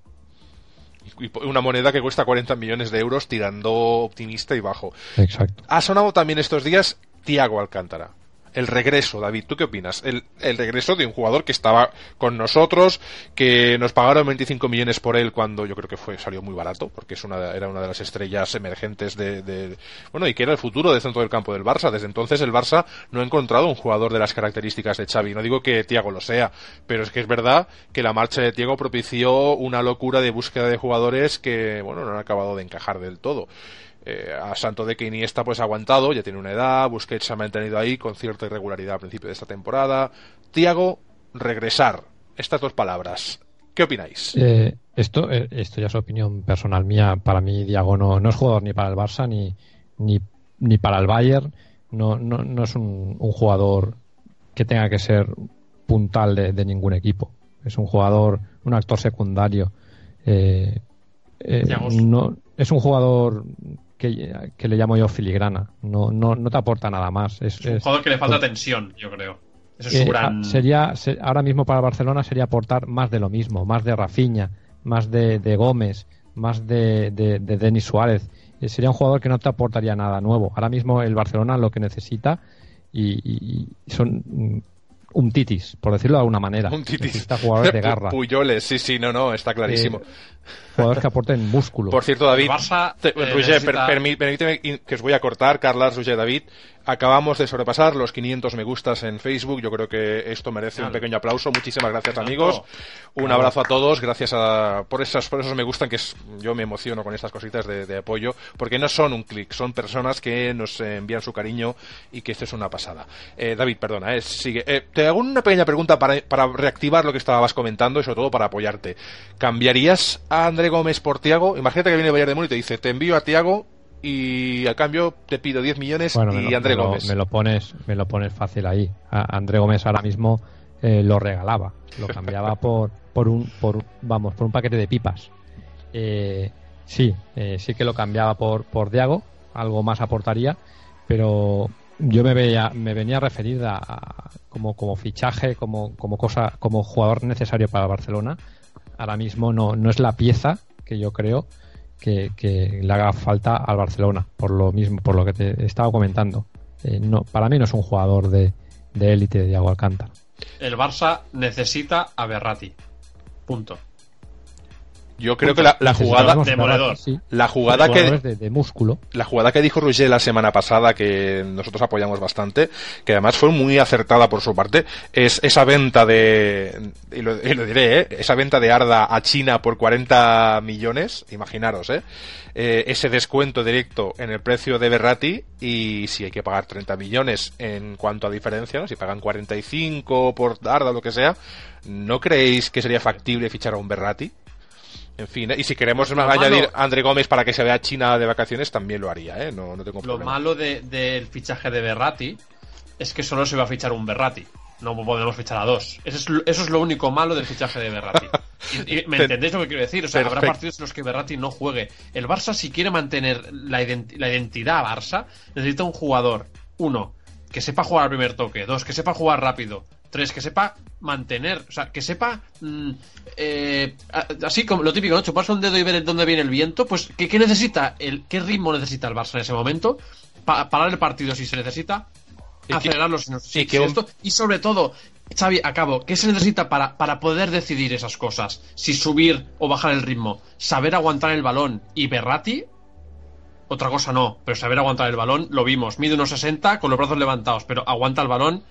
Y una moneda que cuesta 40 millones de euros tirando optimista y bajo. Exacto. Ha sonado también estos días Tiago Alcántara. El regreso, David, ¿tú qué opinas? El, el regreso de un jugador que estaba con nosotros, que nos pagaron 25 millones por él cuando yo creo que fue salió muy barato, porque es una, era una de las estrellas emergentes de, de- bueno, y que era el futuro del centro del campo del Barça. Desde entonces el Barça no ha encontrado un jugador de las características de Xavi. No digo que Tiago lo sea, pero es que es verdad que la marcha de Tiago propició una locura de búsqueda de jugadores que, bueno, no han acabado de encajar del todo. Eh, a Santo de que Iniesta pues ha aguantado, ya tiene una edad, Busquets se ha mantenido ahí con cierta irregularidad al principio de esta temporada. Tiago, regresar. Estas dos palabras. ¿Qué opináis? Eh, esto, eh, esto ya es opinión personal mía. Para mí, Diago no, no es jugador ni para el Barça ni, ni, ni para el Bayern. No, no, no es un, un jugador que tenga que ser puntal de, de ningún equipo. Es un jugador, un actor secundario. Eh, eh, no, es un jugador que, que le llamo yo filigrana. No, no, no te aporta nada más. Es, Es un es- jugador que le falta tensión, yo creo. Eso es eh, su gran. ah, sería se- ahora mismo para Barcelona sería aportar más de lo mismo, más de Rafinha, más de, de Gómez, más de, de, de Denis Suárez. Eh, sería un jugador que no te aportaría nada nuevo. Ahora mismo el Barcelona lo que necesita y, y- y son mm, un titis, por decirlo de alguna manera. Un titis. Necesita jugadores de [laughs] garra, Puyoles, sí, sí, no, no, está clarísimo. Eh, jugadores que aporten músculo. Por cierto, David, Barça, te- eh, Roger, per- necesita- permi- permíteme in- que os voy a cortar, Carlas, Roger, David. Acabamos de sobrepasar los 500 me gustas en Facebook. Yo creo que esto merece un Claro. pequeño aplauso. Muchísimas gracias, amigos. Un Bravo. abrazo a todos. Gracias a, por, esas, por esos me gustan, que es, yo me emociono con estas cositas de, de apoyo, porque no son un clic, son personas que nos envían su cariño y que esto es una pasada. Eh, David, perdona, eh, sigue. Eh, te hago una pequeña pregunta para, para reactivar lo que estabas comentando y sobre todo para apoyarte. ¿Cambiarías a André Gómez por Tiago? Imagínate que viene Bayern de Múnich y te dice, te envío a Tiago y a cambio te pido 10 millones Bueno, y lo, André me lo- Gómez. me lo pones, me lo pones fácil ahí. A- André Gómez ahora mismo eh, lo regalaba, lo cambiaba [laughs] por, por un, por, vamos, por un paquete de pipas. Eh, sí, eh, sí que lo cambiaba por, por Diago, algo más aportaría, pero yo me veía, me venía a referir a, a- como, como fichaje, como, como cosa, como jugador necesario para Barcelona. Ahora mismo no, no es la pieza que yo creo que, que le haga falta al Barcelona, por lo mismo, por lo que te estaba comentando. Eh, no, para mí no es un jugador de de élite de Diago Alcántara. El Barça necesita a Berrati. Punto. Yo creo que la, la jugada, Demoledor. La jugada que, de, de músculo. la jugada que dijo Roger la semana pasada, que nosotros apoyamos bastante, que además fue muy acertada por su parte, es esa venta de, y lo, y lo diré, ¿eh? esa venta de Arda a China por 40 millones, imaginaros, ¿eh? Eh, ese descuento directo en el precio de Berrati y si hay que pagar 30 millones en cuanto a diferencia, ¿no? si pagan 45 por Arda o lo que sea, ¿no creéis que sería factible fichar a un Berrati? En fin, ¿eh? y si queremos Lo añadir a André Gómez para que se vea China de vacaciones, también lo haría, ¿eh? No, no tengo Lo malo de- del fichaje de Berrati es que solo se va a fichar un Berrati. No podemos fichar a dos. Eso es, lo- eso es lo único malo del fichaje de Berrati. [laughs] Y- y ¿Me Te- entendéis lo que quiero decir? O sea, habrá partidos en los que Berrati no juegue. El Barça, si quiere mantener la, la identidad Barça, necesita un jugador, uno, que sepa jugar al primer toque, dos, que sepa jugar rápido, tres, que sepa mantener, o sea, que sepa, mm, eh, así como lo típico, ¿no? Chuparse un dedo y ver dónde viene el viento, pues, ¿qué, qué necesita? El, ¿Qué ritmo necesita el Barça en ese momento? Pa- parar el partido si se necesita, acelerarlo si, no- que si esto, y sobre todo, Xavi, acabo, ¿qué se necesita para, para poder decidir esas cosas? Si subir o bajar el ritmo, saber aguantar el balón y Berrati, otra cosa no, pero saber aguantar el balón, lo vimos, mide unos 60 con los brazos levantados, pero aguanta el balón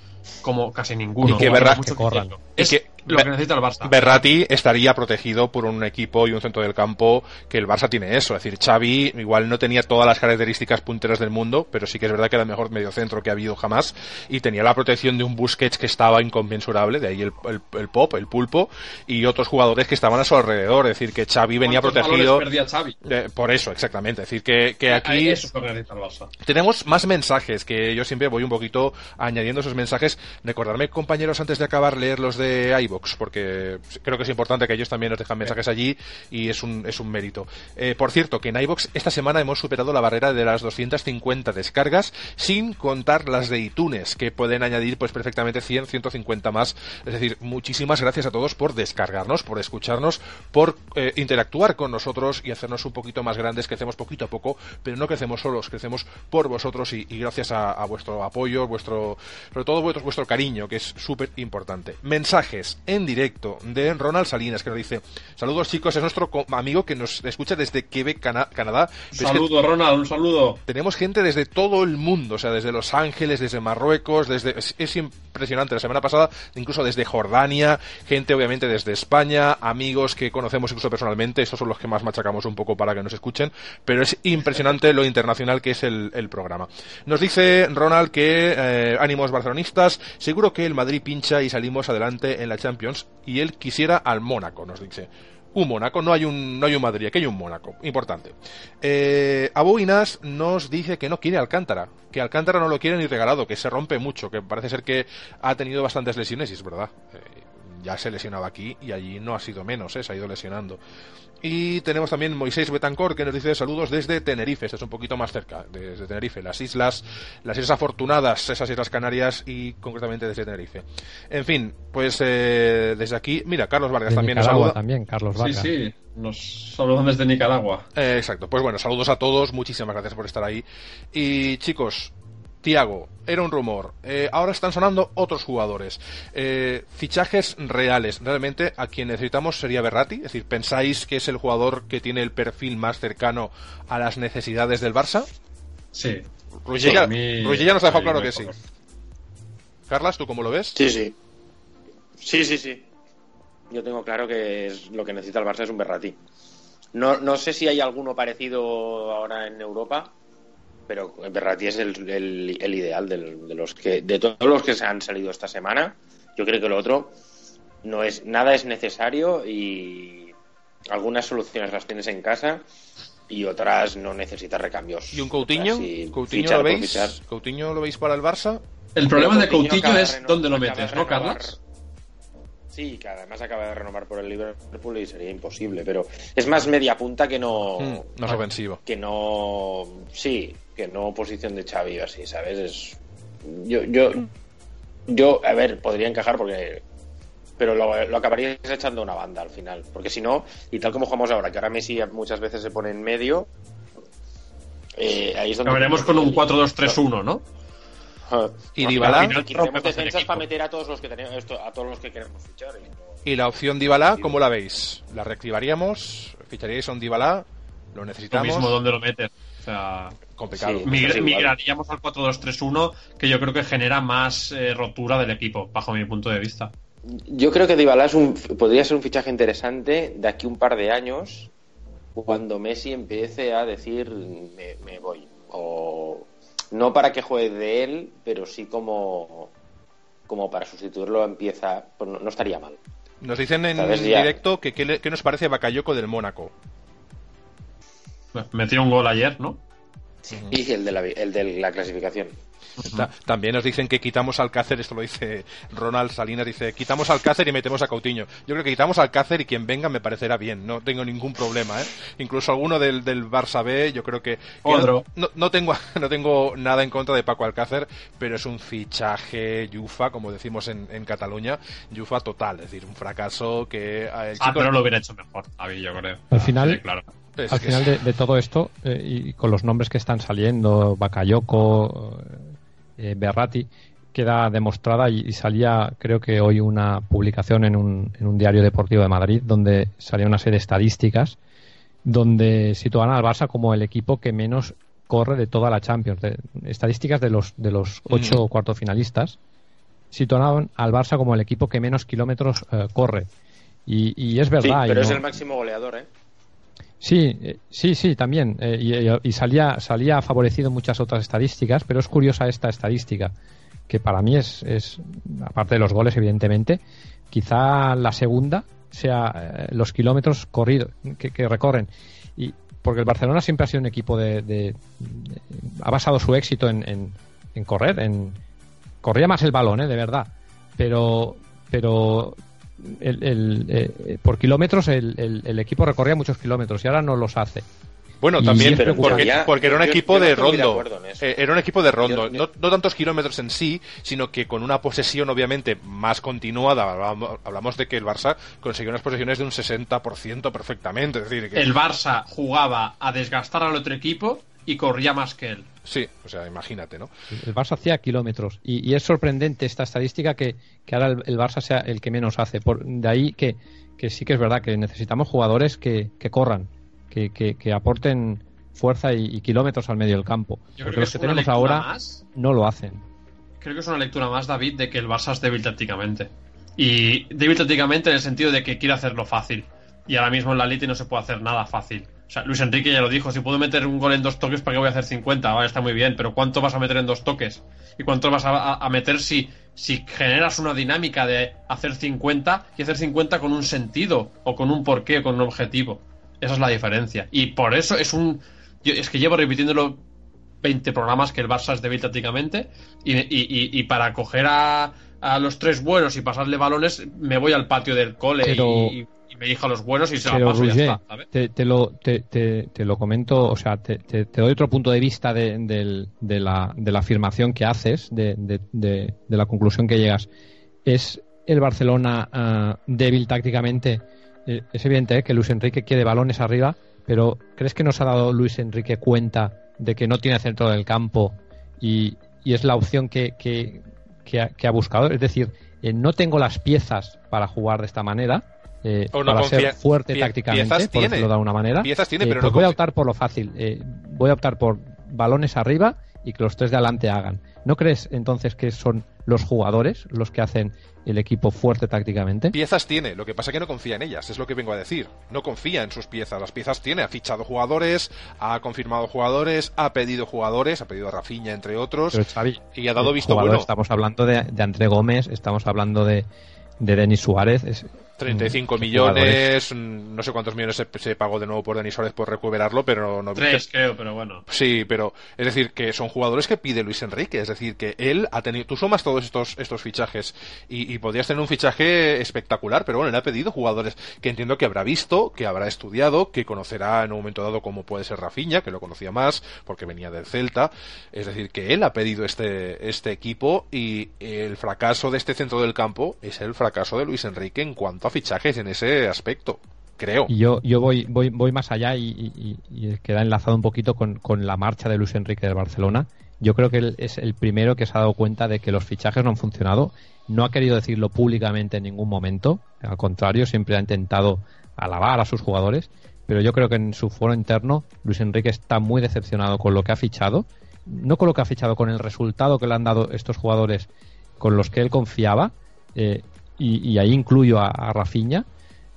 como casi ninguno. Y que corran. Y Es que- lo que necesita el Barça. Berratti estaría protegido por un equipo y un centro del campo que el Barça tiene eso. Es decir, Xavi igual no tenía todas las características punteras del mundo, pero sí que es verdad que era el mejor mediocentro que ha habido jamás y tenía la protección de un Busquets que estaba inconmensurable, de ahí el, el, pop, el pulpo, y otros jugadores que estaban a su alrededor. Es decir, que Xavi venía protegido. Perdía Xavi? por eso, exactamente. Es decir, que, que aquí tenemos más mensajes que yo siempre voy un poquito añadiendo esos mensajes. Recordarme, compañeros, antes de acabar, leer los de iBox, porque creo que es importante que ellos también nos dejan mensajes allí y es un, es un mérito. Eh, por cierto, que en iBox esta semana hemos superado la barrera de las 250 descargas, sin contar las de iTunes, que pueden añadir pues perfectamente 100, 150 más. Es decir, muchísimas gracias a todos por descargarnos, por escucharnos, por eh, interactuar con nosotros y hacernos un poquito más grandes. Crecemos poquito a poco, pero no crecemos solos, crecemos por vosotros y, gracias a, vuestro apoyo, vuestro, sobre todo vuestro, vuestro cariño, que es súper importante. Mensajes en directo de Ronald Salinas, que nos dice, saludos chicos, es nuestro amigo que nos escucha desde Quebec, Canadá. Saludo, Ronald, un saludo. Tenemos gente desde todo el mundo, o sea, desde Los Ángeles, desde Marruecos, desde... Es, impresionante, la semana pasada, incluso desde Jordania, gente obviamente desde España, amigos que conocemos incluso personalmente, estos son los que más machacamos un poco para que nos escuchen, pero es impresionante lo internacional que es el, programa. Nos dice Ronald que eh, ánimos barcelonistas, seguro que el Madrid pincha y salimos adelante en la Champions y él quisiera al Mónaco, nos dice un Mónaco, no hay un, no hay un Madrid, aquí hay un Mónaco, importante. Eh, Abu Inas nos dice que no quiere Alcántara, que Alcántara no lo quiere ni regalado, que se rompe mucho, que parece ser que ha tenido bastantes lesiones, y es verdad. Eh, ya se lesionaba aquí y allí no ha sido menos, ¿eh? se ha ido lesionando. Y tenemos también Moisés Betancor que nos dice saludos desde Tenerife, esto es un poquito más cerca, desde Tenerife, las islas, las islas afortunadas, esas islas Canarias y concretamente desde Tenerife. En fin, pues eh, desde aquí, mira, Carlos Vargas también nos saluda. también, Carlos Vargas. Sí, sí, nos saludan desde Nicaragua. Eh, exacto, pues bueno, saludos a todos, muchísimas gracias por estar ahí. Y chicos, Tiago, era un rumor. Eh, ahora están sonando otros jugadores. Eh, fichajes reales. Realmente a quien necesitamos sería Berratti. Es decir, ¿pensáis que es el jugador que tiene el perfil más cercano a las necesidades del Barça? Sí. Ruiz ya, nos ha dejado claro que sí. Carlas, ¿tú cómo lo ves? Sí, sí. Sí, sí, sí. Yo tengo claro que es lo que necesita el Barça es un Berratti. No, no sé si hay alguno parecido ahora en Europa, pero Berratti es el, el, ideal de, los que de todos los que se han salido esta semana. Yo creo que lo otro no es nada es necesario y algunas soluciones las tienes en casa y otras no necesitas recambios. ¿Y un Coutinho? ¿Coutinho lo veis? ¿Coutinho lo veis para el Barça? El problema de Coutinho es dónde lo metes, ¿no, Carlos? Sí, que además acaba de renovar por el Liverpool y sería imposible, pero es más media punta que no. Hmm, no es ofensivo. Que no. Sí, que no posición de Xavi o así, ¿sabes? Es. Yo, yo, yo, a ver, podría encajar porque. Pero lo, lo acabarías echando una banda al final. Porque si no, y tal como jugamos ahora, que ahora Messi muchas veces se pone en medio. Eh, ahí es donde. Acabaremos con un 4-2-3-1, ¿no? Y Dybala. defensas para meter a todos los que tenemos, a todos los que queremos fichar. Y, la opción Dybala, ¿cómo la veis? ¿La reactivaríamos? ¿Ficharíais a un Dybala? ¿Lo necesitamos? Lo mismo, ¿dónde lo metes? O sea, complicado. migraríamos al 4-2-3-1, que yo creo que genera más eh, rotura del equipo, bajo mi punto de vista. Yo creo que Dybala es un, podría ser un fichaje interesante de aquí un par de años, cuando Messi empiece a decir me, me voy. O, no para que juegue de él, pero sí como, como para sustituirlo empieza, pues no, estaría mal. Nos dicen en directo que qué nos parece Bakayoko del Mónaco. Metió un gol ayer, ¿no? Y el de la, el de la clasificación también nos dicen que quitamos Alcácer, esto lo dice Ronald Salinas, dice, quitamos Alcácer y metemos a Coutinho. Yo creo que quitamos Alcácer y quien venga me parecerá bien, no tengo ningún problema, ¿eh? Incluso alguno del, del Barça B, yo creo que... no, tengo, [laughs] no tengo nada en contra de Paco Alcácer, pero es un fichaje yufa, como decimos en, Cataluña, yufa total, es decir, un fracaso que... Eh, ah, pero lo hubiera hecho mejor, a mí, yo creo. Al final... Al final de, todo esto, eh, y con los nombres que están saliendo, Bakayoko, eh, Berrati queda demostrada y, salía creo que hoy una publicación en un, en un diario deportivo de Madrid donde salía una serie de estadísticas donde sitúan al Barça como el equipo que menos corre de toda la Champions, estadísticas de los de los ocho cuartos finalistas situaban al Barça como el equipo que menos kilómetros eh, corre. Y, y, es verdad. Sí, pero y es no- el máximo goleador, ¿eh? Sí, eh, sí, sí, también. eh, y, salía, salía favorecido muchas otras estadísticas, pero es curiosa esta estadística, que para mí es, es aparte de los goles, evidentemente, quizá la segunda sea eh, los kilómetros corridos que, recorren. Y porque el Barcelona siempre ha sido un equipo de, de- ha basado su éxito en, en, en correr, en corría más el balón, ¿eh? de verdad, pero pero el, el, eh, por kilómetros el, el- el equipo recorría muchos kilómetros y ahora no los hace. Bueno, Y también pero porque, ya- porque era un yo- equipo yo no de rondo. Eh, era un equipo de rondo. Yo- No, no tantos kilómetros en sí, sino que con una posesión obviamente más continuada. Hablamos, hablamos de que el Barça consiguió unas posesiones de un 60% perfectamente. Es decir, que, El Barça jugaba a desgastar al otro equipo y corría más que él. Sí, o sea, imagínate, ¿no? El Barça hacía kilómetros y, y es sorprendente esta estadística que, que ahora el, el Barça sea el que menos hace. Por, de ahí que, que sí que es verdad que necesitamos jugadores que, que corran, que, que, que aporten fuerza y, y kilómetros al medio del campo. Yo Porque creo que los que tenemos ahora más no lo hacen. creo que es una lectura más, David, de que el Barça es débil tácticamente. Y débil tácticamente en el sentido de que quiere hacerlo fácil. Y ahora mismo en la Liti no se puede hacer nada fácil. O sea, Luis Enrique ya lo dijo, si puedo meter un gol en dos toques, ¿para qué voy a hacer 50? Vale, está muy bien, pero ¿cuánto vas a meter en dos toques? ¿Y cuánto vas a, a- a meter si, si generas una dinámica de hacer 50 y hacer 50 con un sentido, o con un porqué, o con un objetivo? Esa es la diferencia. Y por eso es un... yo- es que llevo repitiéndolo 20 programas que el Barça es débil tácticamente y, y- y- y para coger a, a los tres buenos y pasarle balones me voy al patio del cole Pero- y, y me elijo a los buenos y se la Pero paso y ya Roger, está, ¿sabes? te, te lo, te, te- te lo comento, o sea, te, te- doy otro punto de vista de, del- de la, de la afirmación que haces, de, de- de- de la conclusión que llegas. ¿Es el Barcelona ah, débil tácticamente? Eh, es evidente eh, que Luis Enrique quiere balones arriba, pero ¿crees que nos ha dado Luis Enrique cuenta de que no tiene centro del campo y, y es la opción que, que, que ha, que ha buscado? Es decir, eh, no tengo las piezas para jugar de esta manera. Eh, O no para ser fuerte pie- tácticamente, piezas por tiene. de alguna manera. Piezas tiene, Eh, pero pues no voy a optar por lo fácil. eh, voy a optar por balones arriba y que los tres de adelante hagan. ¿No crees entonces que son los jugadores los que hacen el equipo fuerte tácticamente? Piezas tiene, lo que pasa es que no confía en ellas, es lo que vengo a decir. No confía en sus piezas, las piezas tiene, ha fichado jugadores, ha confirmado jugadores, ha pedido jugadores, ha pedido a Rafinha entre otros Pero, Xavi, y ha dado eh, visto bueno. Estamos hablando de, de André Gómez, estamos hablando de, de Denis Suárez. es- 35 mm, millones, no sé cuántos millones se, se pagó de nuevo por Denis Suárez por recuperarlo, pero no Tres, creo, pero bueno. Sí, pero es decir, que son jugadores que pide Luis Enrique, es decir, que él ha tenido, tú sumas todos estos, estos fichajes y, y podrías tener un fichaje espectacular, pero bueno, él ha pedido jugadores que entiendo que habrá visto, que habrá estudiado, que conocerá en un momento dado cómo puede ser Rafinha, que lo conocía más porque venía del Celta, es decir, que él ha pedido este, este equipo y el fracaso de este centro del campo es el fracaso de Luis Enrique en cuanto a fichajes en ese aspecto, creo. Yo, yo voy, voy, voy más allá y, queda enlazado un poquito con, con la marcha de Luis Enrique del Barcelona. Yo creo que él es el primero que se ha dado cuenta de que los fichajes no han funcionado. No ha querido decirlo públicamente en ningún momento. Al contrario, siempre ha intentado alabar a sus jugadores. Pero yo creo que en su foro interno Luis Enrique está muy decepcionado con lo que ha fichado. No con lo que ha fichado, con el resultado que le han dado estos jugadores con los que él confiaba. eh, y, y ahí incluyo a, a Rafinha.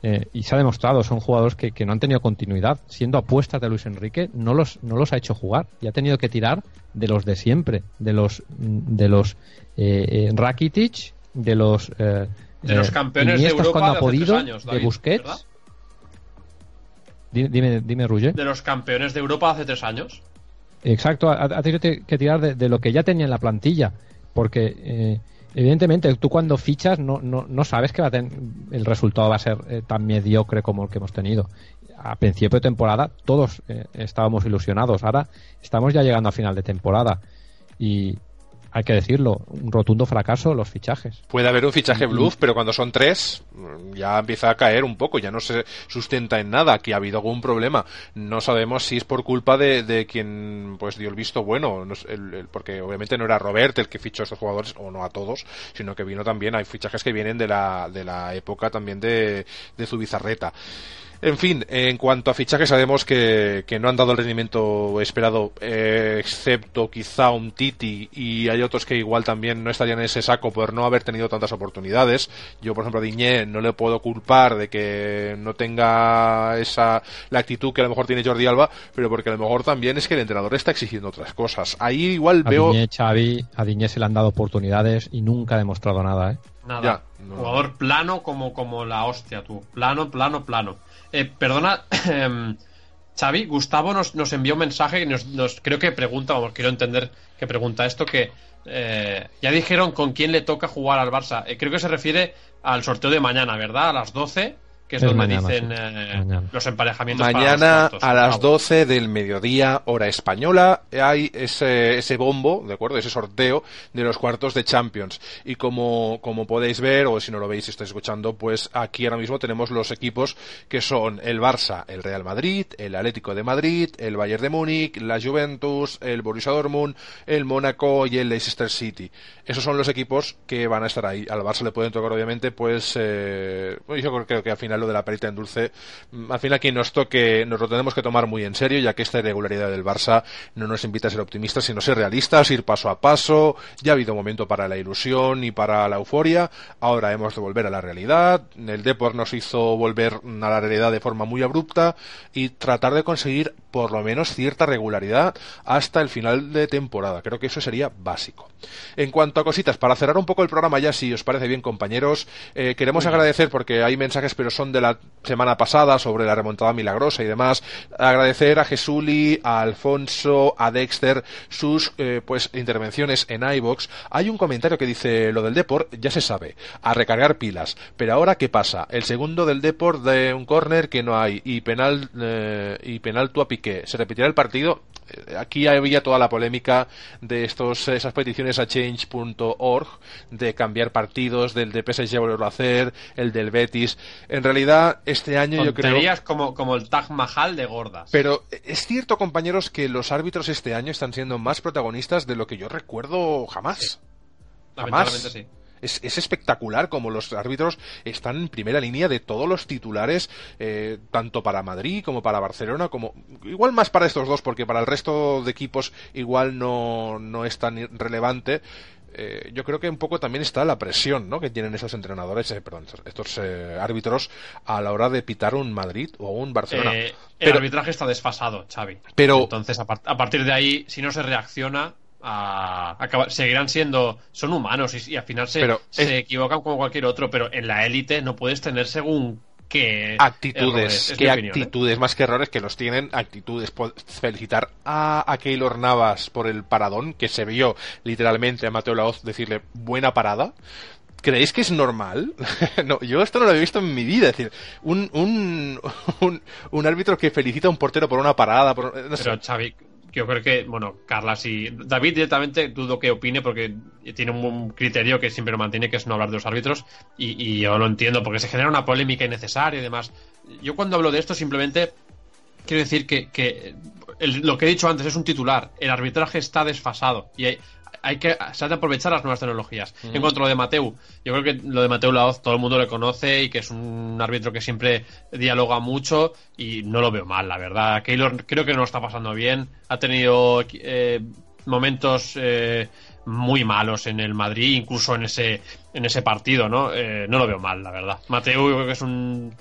Eh, y se ha demostrado, son jugadores que, que no han tenido continuidad. Siendo apuestas de Luis Enrique, no los, no los ha hecho jugar y ha tenido que tirar de los de siempre, de los de los eh, eh, Rakitic, de los eh, De los eh, campeones de Europa cuando de ha podido, años, de David, Busquets. ¿verdad? Dime, dime, Roger. De los campeones de Europa hace tres años. Exacto, ha, ha tenido que tirar de, de lo que ya tenía en la plantilla, porque eh, evidentemente tú cuando fichas no, no, no sabes que va a el resultado va a ser eh, tan mediocre como el que hemos tenido. A principio de temporada todos eh, estábamos ilusionados, ahora estamos ya llegando a final de temporada y hay que decirlo, un rotundo fracaso los fichajes. Puede haber un fichaje Mm. bluff, pero cuando son tres, ya empieza a caer un poco, ya no se sustenta en nada, que ha habido algún problema. No sabemos si es por culpa de, de quien pues dio el visto bueno, no el- el- porque obviamente no era Robert el que fichó a estos jugadores, o no a todos, sino que vino también, hay fichajes que vienen de la, de la época también de, de Zubizarreta. En fin, en cuanto a fichajes sabemos que, que no han dado el rendimiento esperado, eh, excepto quizá un Titi y hay otros que igual también no estarían en ese saco por no haber tenido tantas oportunidades. Yo, por ejemplo, a Diñé no le puedo culpar de que no tenga esa la actitud que a lo mejor tiene Jordi Alba, pero porque a lo mejor también es que el entrenador está exigiendo otras cosas. Ahí igual A veo Diñé, Xavi, a Diñé se le han dado oportunidades y nunca ha demostrado nada, ¿eh? Nada. Ya, no. Jugador plano como, como la hostia, tú. Plano, plano, plano. Eh, perdona, [coughs] em, Xavi, Gustavo nos, nos envió un mensaje y nos, nos- creo que pregunta, vamos, quiero entender que pregunta esto, que eh, ya dijeron con quién le toca jugar al Barça. Eh, creo que se refiere al sorteo de mañana, ¿verdad? A las 12, que es, Es donde mañana, dicen sí. eh, Mañana. los emparejamientos. para Mañana los a las Bravo. 12 del mediodía, hora española, hay ese, ese bombo, ¿de acuerdo? Ese sorteo de los cuartos de Champions. Y como, como podéis ver, o si no lo veis y estáis escuchando, pues aquí ahora mismo tenemos los equipos que son el Barça, el Real Madrid, el Atlético de Madrid, el Bayern de Múnich, la Juventus, el Borussia Dortmund, el Mónaco y el Leicester City. Esos son los equipos que van a estar ahí. Al Barça le pueden tocar, obviamente, pues, eh, bueno, yo creo que al final lo de la perita en dulce, mm, al final aquí nos toque, nos lo tenemos que tomar muy en serio, ya que esta irregularidad del Barça no nos invita a ser optimistas, sino ser realistas, ir paso a paso. Ya ha habido momento para la ilusión y para la euforia. Ahora hemos de volver a la realidad. El Depor nos hizo volver a la realidad de forma muy abrupta y tratar de conseguir por lo menos cierta regularidad hasta el final de temporada. Creo que eso sería básico. En cuanto a cositas, para cerrar un poco el programa ya, si os parece bien, compañeros, eh, queremos agradecer, porque hay mensajes, pero son de la semana pasada sobre la remontada milagrosa y demás, agradecer a Jesuli, a Alfonso, a Dexter, sus eh, pues intervenciones en iBox. Hay un comentario que dice lo del Deport, ya se sabe, a recargar pilas. Pero ahora, ¿qué pasa? El segundo del Deport de un córner que no hay y penal eh, y penal tú a Piqué. ¿Se repetirá el partido? Eh, Aquí había toda la polémica de estos esas peticiones a change.org de cambiar partidos, del de PSG volverlo a hacer, el del Betis. En realidad, este año yo creo como, como el Taj Mahal de gordas. pero es cierto, compañeros, que los árbitros este año están siendo más protagonistas de lo que yo recuerdo jamás. Lamentablemente jamás. sí. Es, es espectacular como los árbitros están en primera línea de todos los titulares, eh, tanto para Madrid como para Barcelona, como igual más para estos dos, porque para el resto de equipos igual no, no es tan relevante. Eh, yo creo que un poco también está la presión ¿no? que tienen estos entrenadores, eh, perdón, estos eh, árbitros a la hora de pitar un Madrid o un Barcelona. El Pero- arbitraje está desfasado, Xavi. Pero- Entonces, a, par- a partir de ahí, si no se reacciona, a- seguirán siendo. Son humanos y, y al final se, Pero se es- equivocan como cualquier otro, pero en la élite no puedes tener según qué. actitudes, qué opinión, ¿eh? actitudes, más que errores, que los tienen actitudes. Felicitar a, a Keylor Navas por el paradón, que se vio literalmente a Mateo Laoz decirle buena parada. ¿Creéis que es normal? [laughs] no, yo esto no lo he visto en mi vida. Es decir, un, un, [laughs] un, un árbitro que felicita a un portero por una parada. Por, no sé. Pero Xavi, yo creo que, bueno, Carlas y David directamente dudo que opine porque tiene un, criterio que siempre lo mantiene, que es no hablar de los árbitros, y, y yo lo entiendo, porque se genera una polémica innecesaria y demás. Yo cuando hablo de esto simplemente quiero decir que, que lo que he dicho antes es un titular, el arbitraje está desfasado y hay, hay que se ha de aprovechar las nuevas tecnologías. En cuanto a lo de Mateu, yo creo que lo de Mateu Laoz todo el mundo le conoce y que es un árbitro que siempre dialoga mucho y no lo veo mal, la verdad. Keylor creo que no lo está pasando bien, ha tenido eh, momentos eh, muy malos en el Madrid, incluso en ese en ese partido, ¿no? Eh, no lo veo mal, la verdad. Mateu yo creo que es un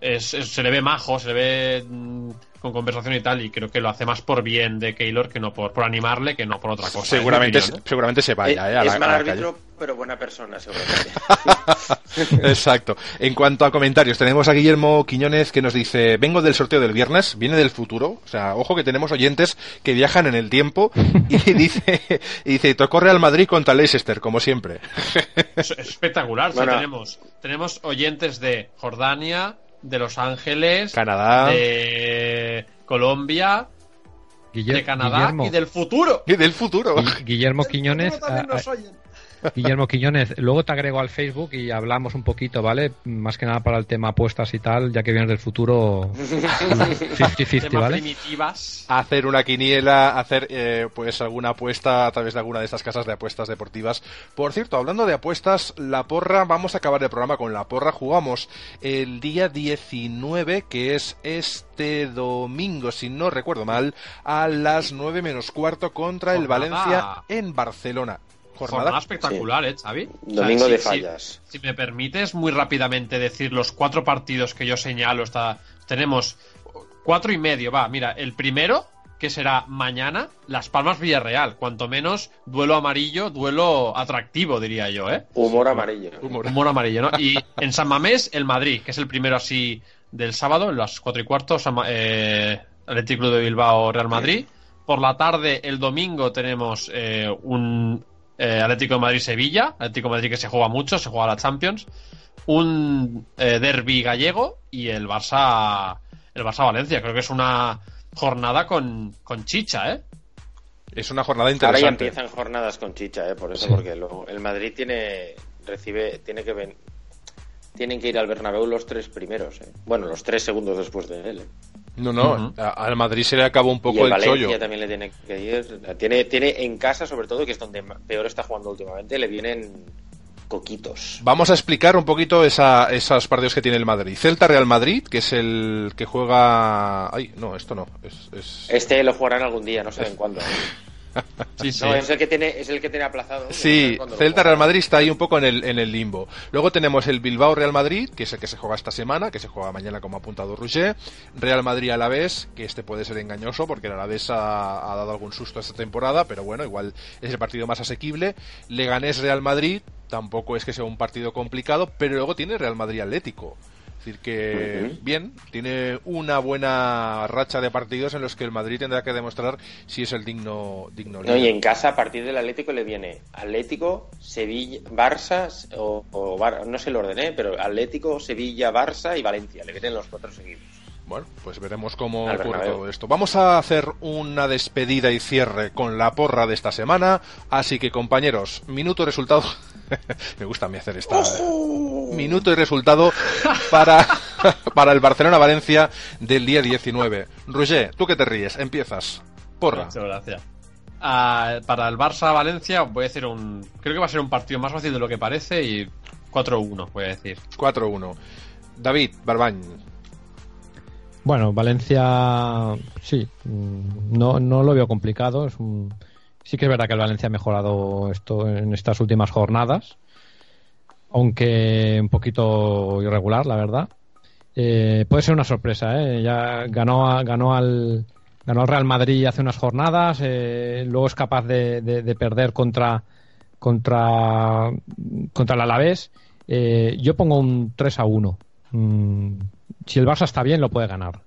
es- es- se le ve majo, se le ve mm, con conversación y tal, y creo que lo hace más por bien de Keylor que no por, por animarle, que no por otra cosa. seguramente, opinión, ¿eh? seguramente se vaya Eh, eh, a la, es mal a la calle. árbitro, pero buena persona, seguramente. [laughs] [laughs] Exacto. En cuanto a comentarios, tenemos a Guillermo Quiñones que nos dice, vengo del sorteo del viernes, viene del futuro, o sea, ojo que tenemos oyentes que viajan en el tiempo y [laughs] dice, y dice, tocó Real Madrid contra Leicester, como siempre. Es, es espectacular. o sea, Bueno. tenemos, tenemos oyentes de Jordania, de Los Ángeles, Canadá. de Colombia, Guiller- de Canadá Guillermo, y del futuro. Y del futuro. Gui- Guillermo Quiñones Futuro también ha, nos ha- oyen. Guillermo Quiñones, luego te agrego al Facebook y hablamos un poquito, ¿vale? Más que nada para el tema apuestas y tal, ya que vienes del futuro [laughs] 50-50, ¿vale? primitivas. Hacer una quiniela, hacer eh, pues alguna apuesta a través de alguna de estas casas de apuestas deportivas. Por cierto, hablando de apuestas, la porra, vamos a acabar el programa con la porra. Jugamos el día 19, que es este domingo, si no recuerdo mal, a las 9 menos cuarto contra el Jornada. Valencia en Barcelona. Jornada Jornada espectacular, ¿eh, Xavi? O sea, Domingo de si- fallas. Si, me permites muy rápidamente decir los cuatro partidos que yo señalo, está, tenemos cuatro y medio, va, mira, el primero, que será mañana, Las Palmas Villarreal, cuanto menos duelo amarillo, duelo atractivo, diría yo, ¿eh? Humor amarillo. Humor. Humor amarillo, ¿no? Y en San Mamés, el Madrid, que es el primero así del sábado, en las cuatro y cuarto, San eh, de Bilbao, Real Madrid. Por la tarde, el domingo, tenemos eh, un eh, Atlético de Madrid-Sevilla, Atlético de Madrid que se juega mucho, se juega la Champions. Un eh, derby gallego y el Barça, el Barça-Valencia. Creo que es una jornada con, con chicha, ¿eh? Es una jornada Ahora ya interesante. empiezan jornadas con chicha, ¿eh? por eso, Sí. porque luego el Madrid tiene, recibe, tiene que ven, tienen que ir al Bernabéu los tres primeros, ¿eh? bueno, los tres segundos después de él. ¿eh? No, no, a- al Madrid se le acabó un y poco el el, Valencia chollo. también le tiene que ir, tiene, tiene en casa sobre todo, que es donde peor está jugando últimamente, le vienen coquitos. Vamos a explicar un poquito esa, esos partidos que tiene el Madrid. Celta Real Madrid, que es el que juega. Ay, no, esto no. Es, es- Este lo jugarán algún día, no saben cuándo. [laughs] Sí, sí. No, es el que tiene, es el que tiene aplazado. Sí, Celta. Real Madrid está ahí un poco en el, en el limbo. Luego tenemos el Bilbao Real Madrid, que es el que se juega esta semana, que se juega mañana como ha apuntado Roger. Real Madrid Alavés, que este puede ser engañoso porque el Alavés ha, ha dado algún susto esta temporada, pero bueno, igual es el partido más asequible. Leganés Real Madrid, tampoco es que sea un partido complicado, pero luego tiene Real Madrid Atlético. Es decir, que bien, tiene una buena racha de partidos en los que el Madrid tendrá que demostrar si es el digno, digno No, y en casa, a partir del Atlético le viene Atlético, Sevilla, Barça, o, o Bar- no sé el orden, ¿eh? pero Atlético, Sevilla, Barça y Valencia. Le vienen los cuatro seguidos. Bueno, pues veremos cómo ocurre todo esto. Vamos a hacer una despedida y cierre con la porra de esta semana. Así que, compañeros, minuto resultado. [laughs] Me gusta a mí hacer esta. Minuto y resultado para, [laughs] para el Barcelona-Valencia del día 19. Roger, tú que te ríes, empiezas. Porra. Muchas gracias. Ah, para el Barça-Valencia voy a decir un... Creo que va a ser un partido más fácil de lo que parece y 4-1, voy a decir. 4-1. David, Barbañ. Bueno, Valencia, sí, mm, no, no lo veo complicado. Es un- sí que es verdad que el Valencia ha mejorado esto en estas últimas jornadas, aunque un poquito irregular, la verdad. Eh, puede ser una sorpresa, ¿eh? Ya ganó, ganó al ganó al Real Madrid hace unas jornadas, eh, luego es capaz de, de- de perder contra contra contra el Alavés. Eh, yo pongo un 3 a 1. Mm, si el Barça está bien, lo puede ganar.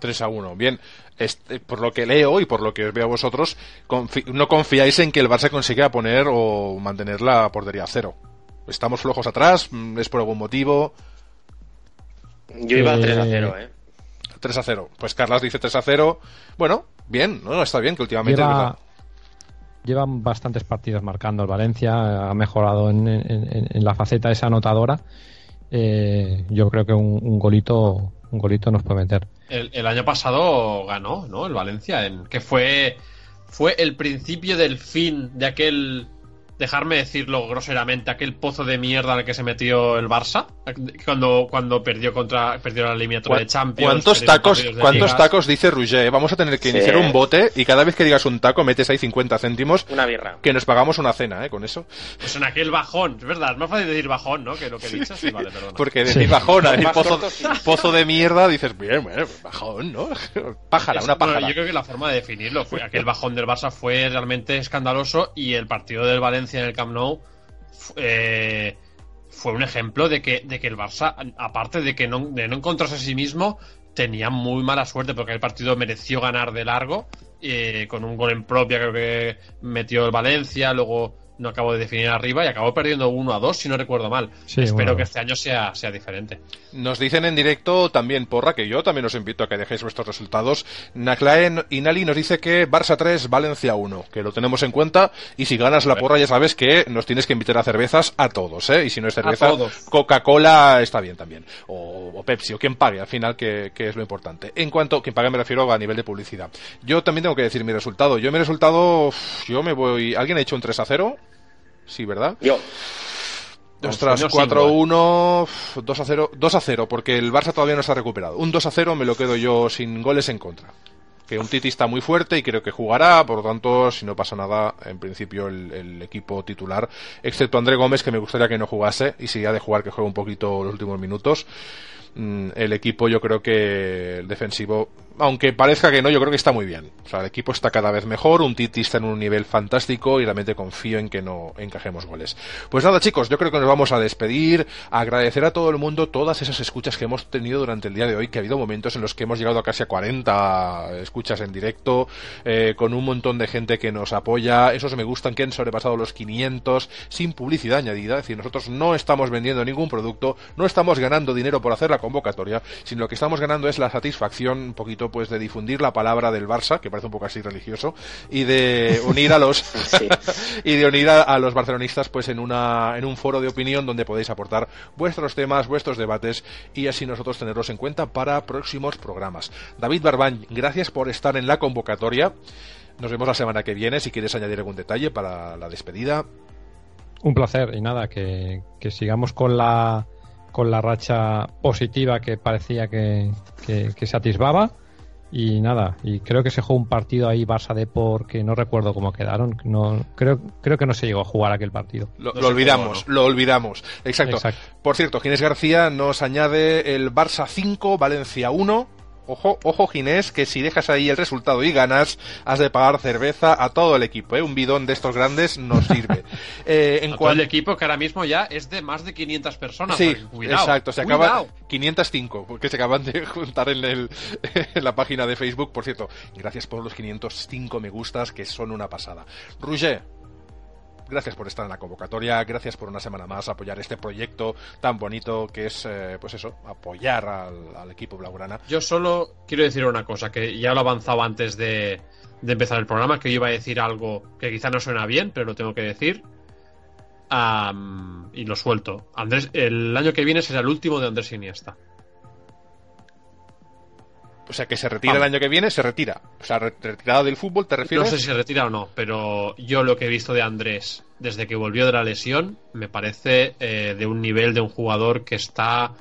3 a 1. Bien, este, por lo que leo y por lo que os veo a vosotros, confi- no confiáis en que el Barça consiga poner o mantener la portería a cero. ¿Estamos flojos atrás? ¿Es por algún motivo? Yo iba Eh, 3 a 0, ¿eh? 3 a 0. Pues Carlas dice 3 a 0. Bueno, bien, no, está bien que últimamente Lleva, llevan bastantes partidos marcando el Valencia, ha mejorado en, en- en- en la faceta esa anotadora. Eh, yo creo que un, un golito un golito nos puede meter. El, el año pasado ganó, ¿no? El Valencia, en, que fue, fue el principio del fin de aquel, dejarme decirlo groseramente, aquel pozo de mierda en el que se metió el Barça, cuando, cuando perdió contra perdió la eliminatoria de Champions. ¿Cuántos tacos, cuántos tacos dice Roger? Vamos a tener que Sí. iniciar un bote y cada vez que digas un taco metes ahí 50 céntimos Una birra. que nos pagamos una cena, ¿eh? Con eso. Pues en aquel bajón, es verdad, es más fácil decir bajón, ¿no? Que lo que he dicho, sí, vale, perdona. Porque decir Sí. y más pozo, cortos, sí. pozo de mierda, dices, bien, bueno, bajón, ¿no? [laughs] Pájara, Es- una pájara. yo creo que la forma de definirlo fue aquel bajón del Barça fue realmente escandaloso y el partido del Valencia en el Camp Nou eh, fue un ejemplo de que, de que el Barça, aparte de que no, de no a sí mismo, tenía muy mala suerte porque el partido mereció ganar de largo eh, con un gol en propia creo que metió el Valencia, luego no acabo de definir arriba y acabó perdiendo 1 a 2, si no recuerdo mal. Sí, Espero bueno. que este año sea, sea diferente. Nos dicen en directo también, porra, que yo también os invito a que dejéis vuestros resultados. Naclaen Inali nos dice que Barça 3, Valencia 1, que lo tenemos en cuenta. Y si ganas la porra, ya sabes que nos tienes que invitar a cervezas a todos, ¿eh? Y si no es cerveza. Coca-Cola está bien también. O, o Pepsi, o quien pague al final, que, que es lo importante. En cuanto, quien pague me refiero a nivel de publicidad. Yo también tengo que decir mi resultado. Yo mi resultado, yo me voy. ¿Alguien ha hecho un 3 a 0? Sí, ¿verdad? Yo. Ostras, Coño, 4-1, 2 a 0, 2 a 0, porque el Barça todavía no está recuperado. Un 2 a 0 me lo quedo yo sin goles en contra. Que un Titi está muy fuerte y creo que jugará, por lo tanto, si no pasa nada, en principio el, el equipo titular, excepto André Gómez, que me gustaría que no jugase, y si ha de jugar, que juegue un poquito los últimos minutos. Mm, El equipo, yo creo que el defensivo, aunque parezca que no, yo creo que está muy bien. O sea, el equipo está cada vez mejor, un Titi está en un nivel fantástico y realmente confío en que no encajemos goles. Pues nada, chicos, yo creo que nos vamos a despedir, agradecer a todo el mundo todas esas escuchas que hemos tenido durante el día de hoy, que ha habido momentos en los que hemos llegado a casi a 40 escuchas en directo, eh, con un montón de gente que nos apoya, esos me gustan que han sobrepasado los 500 sin publicidad añadida, es decir, nosotros no estamos vendiendo ningún producto, no estamos ganando dinero por hacer la convocatoria, sino lo que estamos ganando es la satisfacción un poquito pues de difundir la palabra del Barça, que parece un poco así religioso, y de unir a los [laughs] Sí. [laughs] y de unir a, a los barcelonistas pues en una en un foro de opinión donde podéis aportar vuestros temas, vuestros debates y así nosotros tenerlos en cuenta para próximos programas. David Barbañ, gracias por estar en la convocatoria. Nos vemos la semana que viene si quieres añadir algún detalle para la despedida. Un placer y nada, que, que sigamos con la con la racha positiva que parecía que, que, que se atisbaba y nada, y creo que se jugó un partido ahí Barça de porque no recuerdo cómo quedaron, no creo creo que no se llegó a jugar aquel partido. Lo, No lo se olvidamos, jugó, lo olvidamos. Exacto. Exacto. Por cierto, Ginés García nos añade el Barça 5, Valencia 1. Ojo, ojo Ginés, que si dejas ahí el resultado y ganas, has de pagar cerveza a todo el equipo. ¿eh? Un bidón de estos grandes nos sirve. [laughs] Eh, en A todo cuan- el equipo que ahora mismo ya es de más de 500 personas. Sí, Cuidado, exacto. Se cuidado. acaba 505, porque se acaban de [laughs] juntar en, el, [laughs] en la página de Facebook. Por cierto, gracias por los 505 me gustas, que son una pasada. Roger, gracias por estar en la convocatoria, gracias por una semana más apoyar este proyecto tan bonito que es, eh, pues eso, apoyar al, equipo blaugrana. Yo solo quiero decir una cosa, que ya lo he avanzado antes de, empezar el programa, que yo iba a decir algo que quizá no suena bien, pero lo tengo que decir. Y lo suelto. Andrés, el año que viene será el último de Andrés Iniesta. O sea, que se retira Vamos. el año que viene, se retira. O sea, re- retirada del fútbol, ¿te No refieres? sé si se retira o no, pero yo lo que he visto de Andrés desde que volvió de la lesión me parece eh, de un nivel de un jugador que está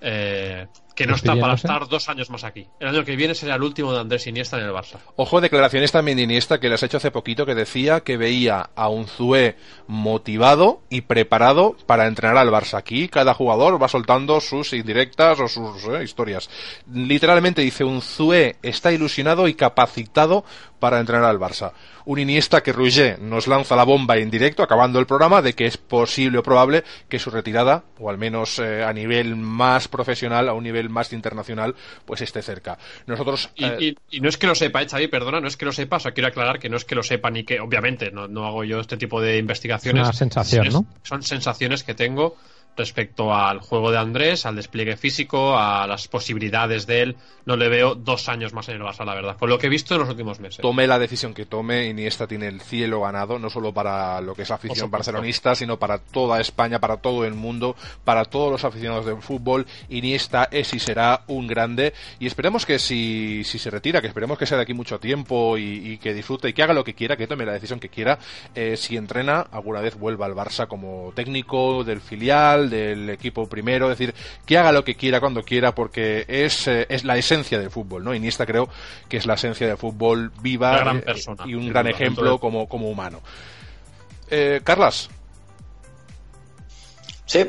eh, que no está para estar dos años más aquí. El año que viene será el último de Andrés Iniesta en el Barça. Ojo, declaraciones también de Iniesta que les ha hecho hace poquito que decía que veía a un Zue motivado y preparado para entrenar al Barça. Aquí cada jugador va soltando sus indirectas o sus eh, historias. Literalmente dice un Zue está ilusionado y capacitado para entrenar al Barça. Un Iniesta que Rouget nos lanza la bomba en directo, acabando el programa, de que es posible o probable que su retirada, o al menos eh, a nivel más profesional, a un nivel más internacional, pues esté cerca. Nosotros... Y, eh, y- y no es que lo sepa, eh, Xavi, perdona, no es que lo sepa, o sea, quiero aclarar que no es que lo sepa ni que, obviamente, no, no hago yo este tipo de investigaciones. Es una sensación, Es- ¿no? Son sensaciones que tengo respecto al juego de Andrés, al despliegue físico, a las posibilidades de él. No le veo dos años más en el Barça, la verdad, con lo que he visto en los últimos meses. tome la decisión que tome, Iniesta tiene el cielo ganado, no solo para lo que es la afición barcelonista, sino para toda España, para todo el mundo, para todos los aficionados del fútbol. Iniesta es y será un grande. Y esperemos que si, si se retira, que esperemos que sea de aquí mucho tiempo y, y que disfrute y que haga lo que quiera, que tome la decisión que quiera, eh, si entrena, alguna vez vuelva al Barça como técnico del filial, del equipo primero, es decir, que haga lo que quiera cuando quiera, porque es, eh, es la esencia del fútbol, ¿no? Iniesta creo que es la esencia del fútbol viva Una gran eh, persona, y un gran duda, ejemplo entonces- como, como humano. Eh, Carlas, Sí.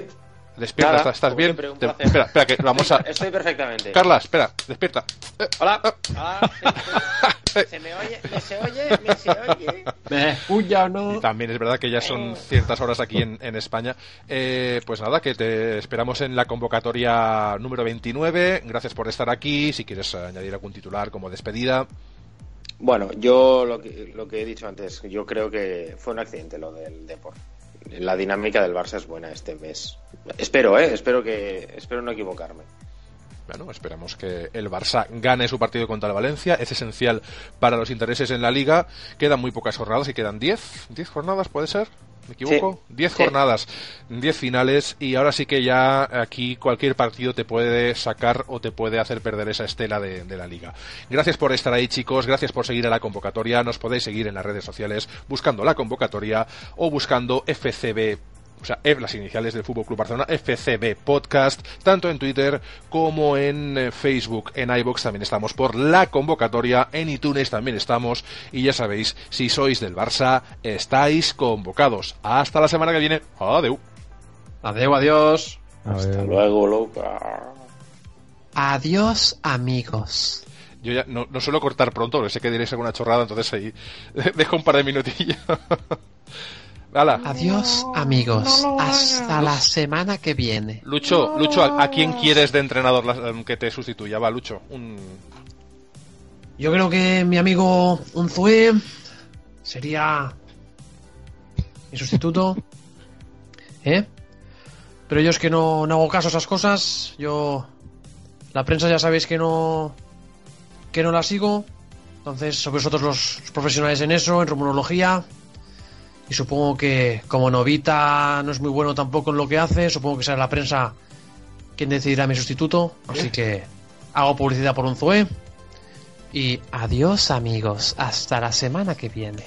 despierta, Nada, ¿estás, bien? Te- espera, espera, que vamos a... [laughs] Estoy perfectamente. Carla, espera, despierta. Eh, Hola. Hola. [laughs] ¿Se me oye? ¿Me se oye? ¿Me se oye? Eh, no. Y también es verdad que ya son ciertas horas aquí en, en España. Eh, pues nada, que te esperamos en la convocatoria número 29. Gracias por estar aquí. Si quieres añadir algún titular como despedida. Bueno, yo lo que, lo que he dicho antes, yo creo que fue un accidente lo del Deport. La dinámica del Barça es buena este mes. Espero, ¿eh? Espero, que, espero no equivocarme. Bueno, esperamos que el Barça gane su partido contra el Valencia. Es esencial para los intereses en la liga. Quedan muy pocas jornadas y quedan 10. ¿10 jornadas puede ser? ¿Me equivoco? 10 jornadas, 10 finales y ahora sí que ya aquí cualquier partido te puede sacar o te puede hacer perder esa estela de, de, la liga. Gracias por estar ahí chicos, gracias por seguir a la convocatoria. Nos podéis seguir en las redes sociales buscando la convocatoria o buscando FCB o sea, las iniciales del Fútbol Club Barcelona, FCB Podcast, tanto en Twitter como en eh, Facebook, en iBox también estamos por la convocatoria, en iTunes también estamos y ya sabéis, si sois del Barça, estáis convocados. Hasta la semana que viene. Adeu. Adeu, adiós. Hasta luego, loca. Adiós, amigos. Yo ya no, no suelo cortar pronto, porque sé que diréis alguna chorrada, entonces ahí [laughs] dejo un par de minutillos. [laughs] Hala. Adiós, amigos. Hasta la semana que viene. Lucho, Lucho, ¿a, a quién quieres de entrenador que te sustituya? Va, Lucho. Un... Yo creo que mi amigo Unzue sería mi sustituto. ¿Eh? Pero yo es que no, no hago caso a esas cosas. Yo. La prensa ya sabéis que no. que no la sigo. Entonces, sois vosotros los profesionales en eso, en rumorología. Y supongo que como Novita no es muy bueno tampoco en lo que hace, supongo que será la prensa quien decidirá mi sustituto. Así que hago publicidad por un Zue. Y adiós amigos, hasta la semana que viene.